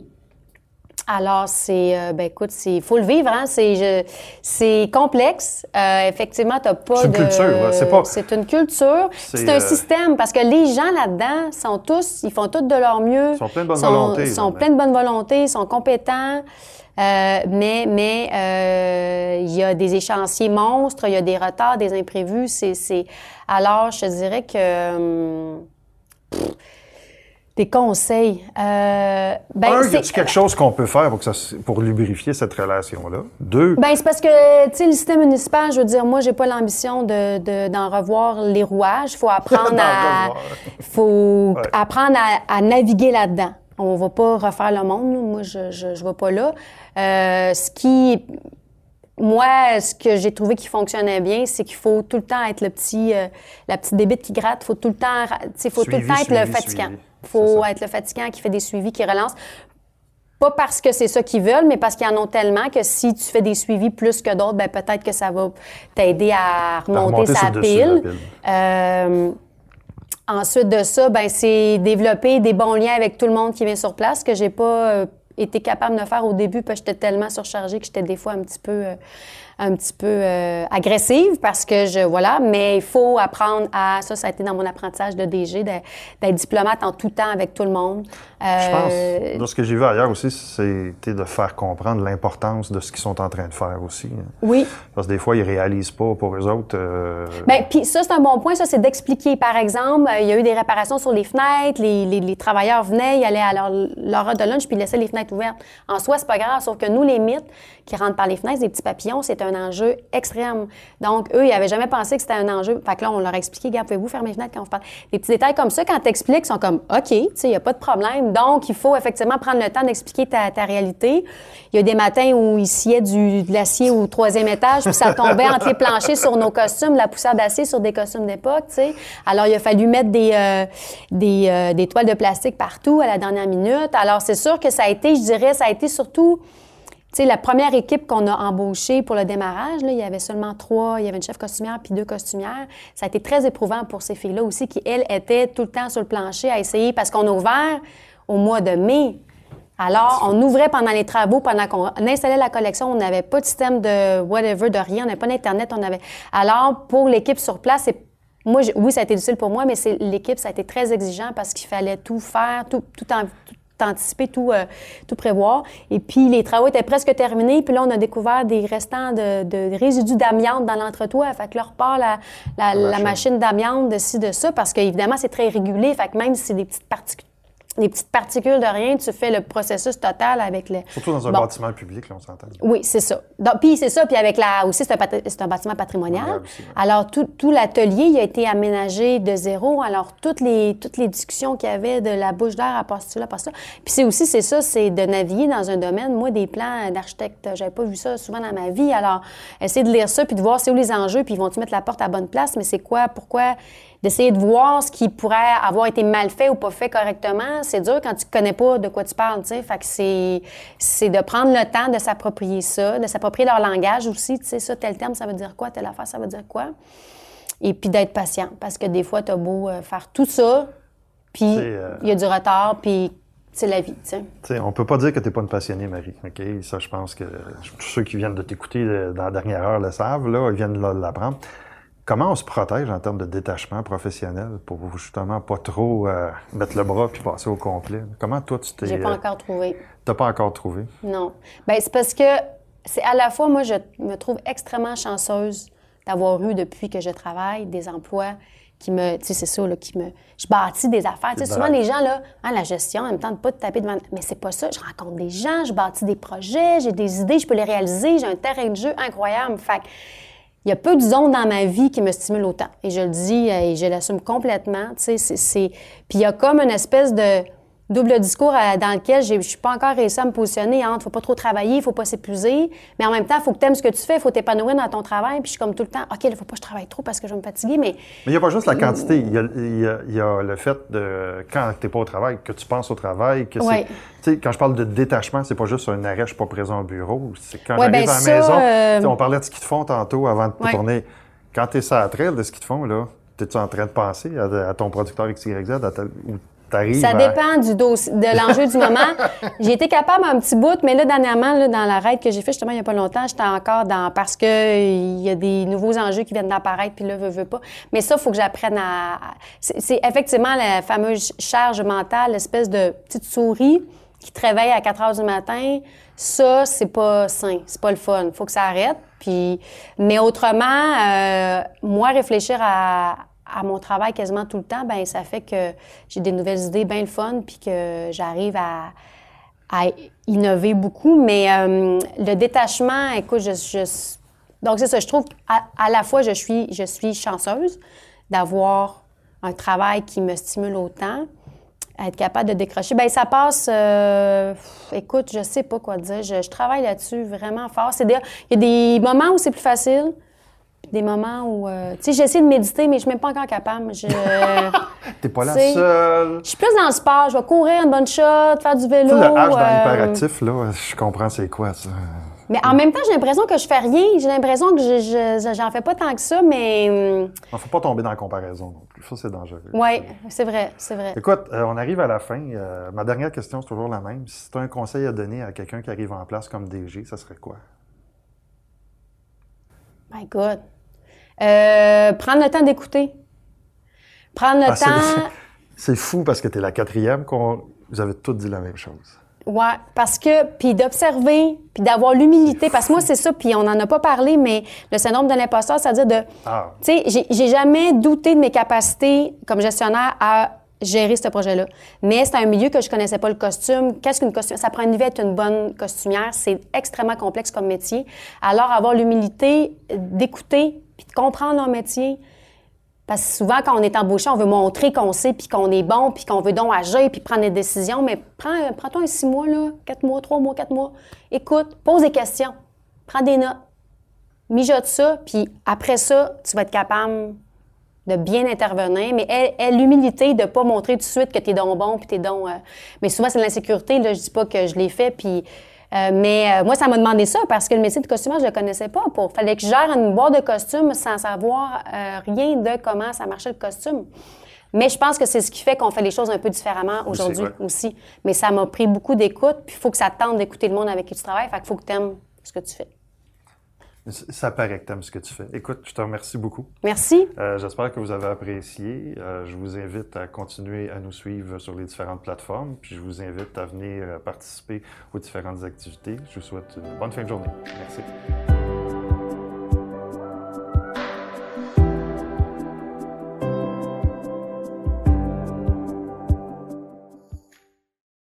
Alors, c'est, euh, ben écoute, il faut le vivre, hein? C'est, c'est complexe. Euh, effectivement, tu n'as pas c'est une Culture, c'est pas. C'est une culture. C'est, un système parce que les gens là-dedans sont tous, ils font tout de leur mieux. Ils sont pleins de bonne volonté. Ils sont pleins de bonne volonté, ils sont compétents. mais mais il y a des échéanciers monstres, il y a des retards, des imprévus. C'est, c'est... Alors, je te dirais que. Hum, des conseils. Euh, ben, Un, y a quelque chose qu'on peut faire pour, que ça, pour lubrifier cette relation-là? Deux. Ben, c'est parce que, tu sais, le système municipal, je veux dire, moi, j'ai pas l'ambition de, de, d'en revoir les rouages. Il faut apprendre à, faut apprendre à, naviguer là-dedans. On va pas refaire le monde, nous. Moi, je, je, je vais pas là. Euh, ce qui moi, ce que j'ai trouvé qui fonctionnait bien, c'est qu'il faut tout le temps être le petit, euh, la petite débite qui gratte. faut tout le temps, faut tout le temps être le fatigant. Il faut être le fatigant qui fait des suivis, qui relance. Pas parce que c'est ça qu'ils veulent, mais parce qu'ils en ont tellement que si tu fais des suivis plus que d'autres, ben peut-être que ça va t'aider à remonter, sa pile. Euh, ensuite de ça, ben c'est développer des bons liens avec tout le monde qui vient sur place que j'ai pas euh, été capable de faire. Au début parce que j'étais tellement surchargée que j'étais des fois un petit peu euh, un petit peu euh, agressive parce que je voilà, mais il faut apprendre à ça ça a été dans mon apprentissage de DG d'être diplomate en tout temps avec tout le monde. je pense euh, dans ce que j'ai vu ailleurs aussi, c'était de faire comprendre l'importance de ce qu'ils sont en train de faire aussi. Hein. Oui. Parce que des fois ils réalisent pas pour eux autres. Euh... Bien, puis ça c'est un bon point, ça c'est d'expliquer par exemple, il y a eu des réparations sur les fenêtres, les, les, travailleurs venaient, ils allaient à leur, leur heure de lunch puis ils laissaient les fenêtres ouvertes. En soi, c'est pas grave, sauf que nous les mythes qui rentrent par les fenêtres, des petits papillons, c'est un enjeu extrême. Donc, eux, ils n'avaient jamais pensé que c'était un enjeu. Fait que là, on leur a expliqué, gars, pouvez-vous fermer les fenêtres quand on parle? Des petits détails comme ça, quand tu expliques, sont comme, OK, tu sais, il n'y a pas de problème. Donc, il faut effectivement prendre le temps d'expliquer ta, ta, réalité. Il y a des matins où il sciait du, de l'acier au troisième étage, puis ça tombait entre les planchers sur nos costumes, la poussière d'acier sur des costumes d'époque, tu sais. Alors, il a fallu mettre des, euh, des, euh, des toiles de plastique partout à la dernière minute. Alors, c'est sûr que ça a été, je dirais, ça a été surtout sais, la première équipe qu'on a embauchée pour le démarrage, là, il y avait seulement trois, il y avait une chef costumière puis deux costumières. Ça a été très éprouvant pour ces filles-là aussi, qui, elles, étaient tout le temps sur le plancher à essayer, parce qu'on a ouvert au mois de mai. Alors, on ouvrait pendant les travaux, pendant qu'on installait la collection, on n'avait pas de système de whatever, de rien, on n'avait pas d'Internet, on avait... Alors, pour l'équipe sur place, c'est moi, oui, ça a été difficile pour moi, mais c'est l'équipe, ça a été très exigeant parce qu'il fallait tout faire, tout, tout, en, anticiper, tout, euh, tout prévoir. Et puis, les travaux étaient presque terminés. Puis là, on a découvert des restants de, résidus d'amiante dans l'entretoit. Fait que là, repart la, la, machine d'amiante de ci, de ça, parce qu'évidemment, c'est très régulé. Fait que même si c'est des petites particules des petites particules de rien, tu fais le processus total avec le. Surtout dans un bâtiment public, là, on s'entend. Oui, c'est ça. puis c'est ça, puis avec la. Aussi, c'est un, un, bâtiment patrimonial. Alors, tout, tout l'atelier, il a été aménagé de zéro. Alors, toutes les, toutes les discussions qu'il y avait de la bouche d'air à part là, à part ça. Puis c'est aussi, c'est ça, c'est de naviguer dans un domaine. Moi, des plans d'architecte, j'avais pas vu ça souvent dans ma vie. Alors, essayer de lire ça, puis de voir c'est où les enjeux, puis ils vont-tu mettre la porte à bonne place, mais c'est quoi, pourquoi d'essayer de voir ce qui pourrait avoir été mal fait ou pas fait correctement, c'est dur quand tu connais pas de quoi tu parles, tu sais. Fait que c'est, c'est de prendre le temps de s'approprier ça, de s'approprier leur langage aussi, tu sais, ça, tel terme, ça veut dire quoi, telle affaire, ça veut dire quoi. Et puis d'être patient, parce que des fois, tu as beau euh, faire tout ça, puis euh, il y a du retard, puis c'est la vie, tu sais. On peut pas dire que tu n'es pas une passionnée, Marie. OK? Ça, je pense que tous ceux qui viennent de t'écouter euh, dans la dernière heure le savent, là, ils viennent de l'apprendre. Comment on se protège en termes de détachement professionnel pour justement pas trop euh, mettre le bras puis passer au complet? Comment toi, tu t'es. J'ai pas encore trouvé. T'as pas encore trouvé? Non. Bien, c'est parce que c'est à la fois, moi, je me trouve extrêmement chanceuse d'avoir eu, depuis que je travaille, des emplois qui me. Tu sais, c'est ça, là, qui me. Je bâtis des affaires. Tu sais, souvent, les gens, là, hein, la gestion, en même temps, de pas de taper devant. Mais c'est pas ça. Je rencontre des gens, je bâtis des projets, j'ai des idées, je peux les réaliser, j'ai un terrain de jeu incroyable. Fait il y a peu de zones dans ma vie qui me stimulent autant. Et je le dis et je l'assume complètement. Tu sais, c'est, Puis il y a comme une espèce de double discours euh, dans lequel je suis pas encore réussi à me positionner entre faut pas trop travailler, il faut pas s'épuiser, mais en même temps, il faut que tu aimes ce que tu fais, il faut t'épanouir dans ton travail. Puis je suis comme tout le temps, OK, il faut pas que je travaille trop parce que je vais me fatiguer, mais... Mais il n'y a pas juste la quantité, il y a, il y a, le fait de, quand tu n'es pas au travail, que tu penses au travail, que c'est... Tu sais, quand je parle de détachement, c'est pas juste un arrêt, je suis pas présent au bureau, c'est quand j'arrive ben à la maison, euh, on parlait de ce qu'ils te font tantôt avant de tourner. Quand tu es ça à trail de ce qu'ils te font, là, es-tu en train de penser à, ton producteur XYZ, à ou ça dépend du de l'enjeu du moment. J'ai été capable un petit bout, mais là, dernièrement, là, dans la raid que j'ai fait justement il n'y a pas longtemps, j'étais encore dans. Parce qu'il y a des nouveaux enjeux qui viennent d'apparaître, puis là, veux, veux pas. Mais ça, il faut que j'apprenne à. C'est effectivement la fameuse charge mentale, l'espèce de petite souris qui te réveille à 4 heures du matin. Ça, c'est pas sain, c'est pas le fun. Faut que ça arrête. Puis, mais autrement, euh, moi, réfléchir à, à mon travail quasiment tout le temps, ben ça fait que j'ai des nouvelles idées bien le fun, puis que j'arrive à, innover beaucoup. Mais euh, le détachement, écoute, je, donc c'est ça. Je trouve qu'à à la fois je suis je suis chanceuse d'avoir un travail qui me stimule autant. être capable de décrocher. Bien, ça passe. Euh, écoute, je sais pas quoi dire. Je, travaille là-dessus vraiment fort. Il y a des moments où c'est plus facile, des moments où. Euh, tu sais, j'essaie de méditer, mais je ne suis même pas encore capable. Je. T'es pas la seule. Je suis plus dans le sport. Je vais courir une bonne shot, faire du vélo. le H dans l'hyperactif, là, je comprends c'est quoi ça. Mais en même temps, j'ai l'impression que je fais rien. J'ai l'impression que je, j'en fais pas tant que ça, mais. Il ne faut pas tomber dans la comparaison non plus. Ça, c'est dangereux. Oui, c'est vrai, c'est vrai. Écoute, euh, on arrive à la fin. Euh, ma dernière question, c'est toujours la même. Si tu as un conseil à donner à quelqu'un qui arrive en place comme DG, ça serait quoi? My God. Euh, prendre le temps d'écouter. Prendre le ah, temps. C'est fou parce que tu es la quatrième qu'on. Vous avez toutes dit la même chose. Oui, parce que, puis d'observer, puis d'avoir l'humilité, parce que moi, c'est ça, puis on n'en a pas parlé, mais le syndrome de l'imposteur, c'est-à-dire de. Ah. Tu sais, j'ai jamais douté de mes capacités comme gestionnaire à gérer ce projet-là. Mais c'est un milieu que je connaissais pas le costume. Qu'est-ce qu'une costume? Ça prend une vie être une bonne costumière. C'est extrêmement complexe comme métier. Alors, avoir l'humilité d'écouter puis de comprendre leur métier, parce que souvent, quand on est embauché, on veut montrer qu'on sait, puis qu'on est bon, puis qu'on veut donc agir, puis prendre des décisions. Mais prends, prends-toi un six mois, là, quatre mois, trois mois, quatre mois. Écoute, pose des questions, prends des notes, mijote ça, puis après ça, tu vas être capable de bien intervenir, mais aie, l'humilité de ne pas montrer tout de suite que tu es donc bon, puis tu es donc... Euh, mais souvent, c'est l'insécurité, là, je dis pas que je l'ai fait, puis mais euh, moi, ça m'a demandé ça parce que le métier de costumeur, je ne le connaissais pas. Il fallait que je gère une boîte de costumes sans savoir euh, rien de comment ça marchait le costume. Mais je pense que c'est ce qui fait qu'on fait les choses un peu différemment aujourd'hui aussi. Mais ça m'a pris beaucoup d'écoute. Puis il faut que ça tente d'écouter le monde avec qui tu travailles. Fait qu'il faut que tu aimes ce que tu fais. Ça paraît que tu aimes ce que tu fais. Écoute, je te remercie beaucoup. Merci. Euh, j'espère que vous avez apprécié. Euh, je vous invite à continuer à nous suivre sur les différentes plateformes. Puis je vous invite à venir euh, participer aux différentes activités. Je vous souhaite une bonne fin de journée. Merci.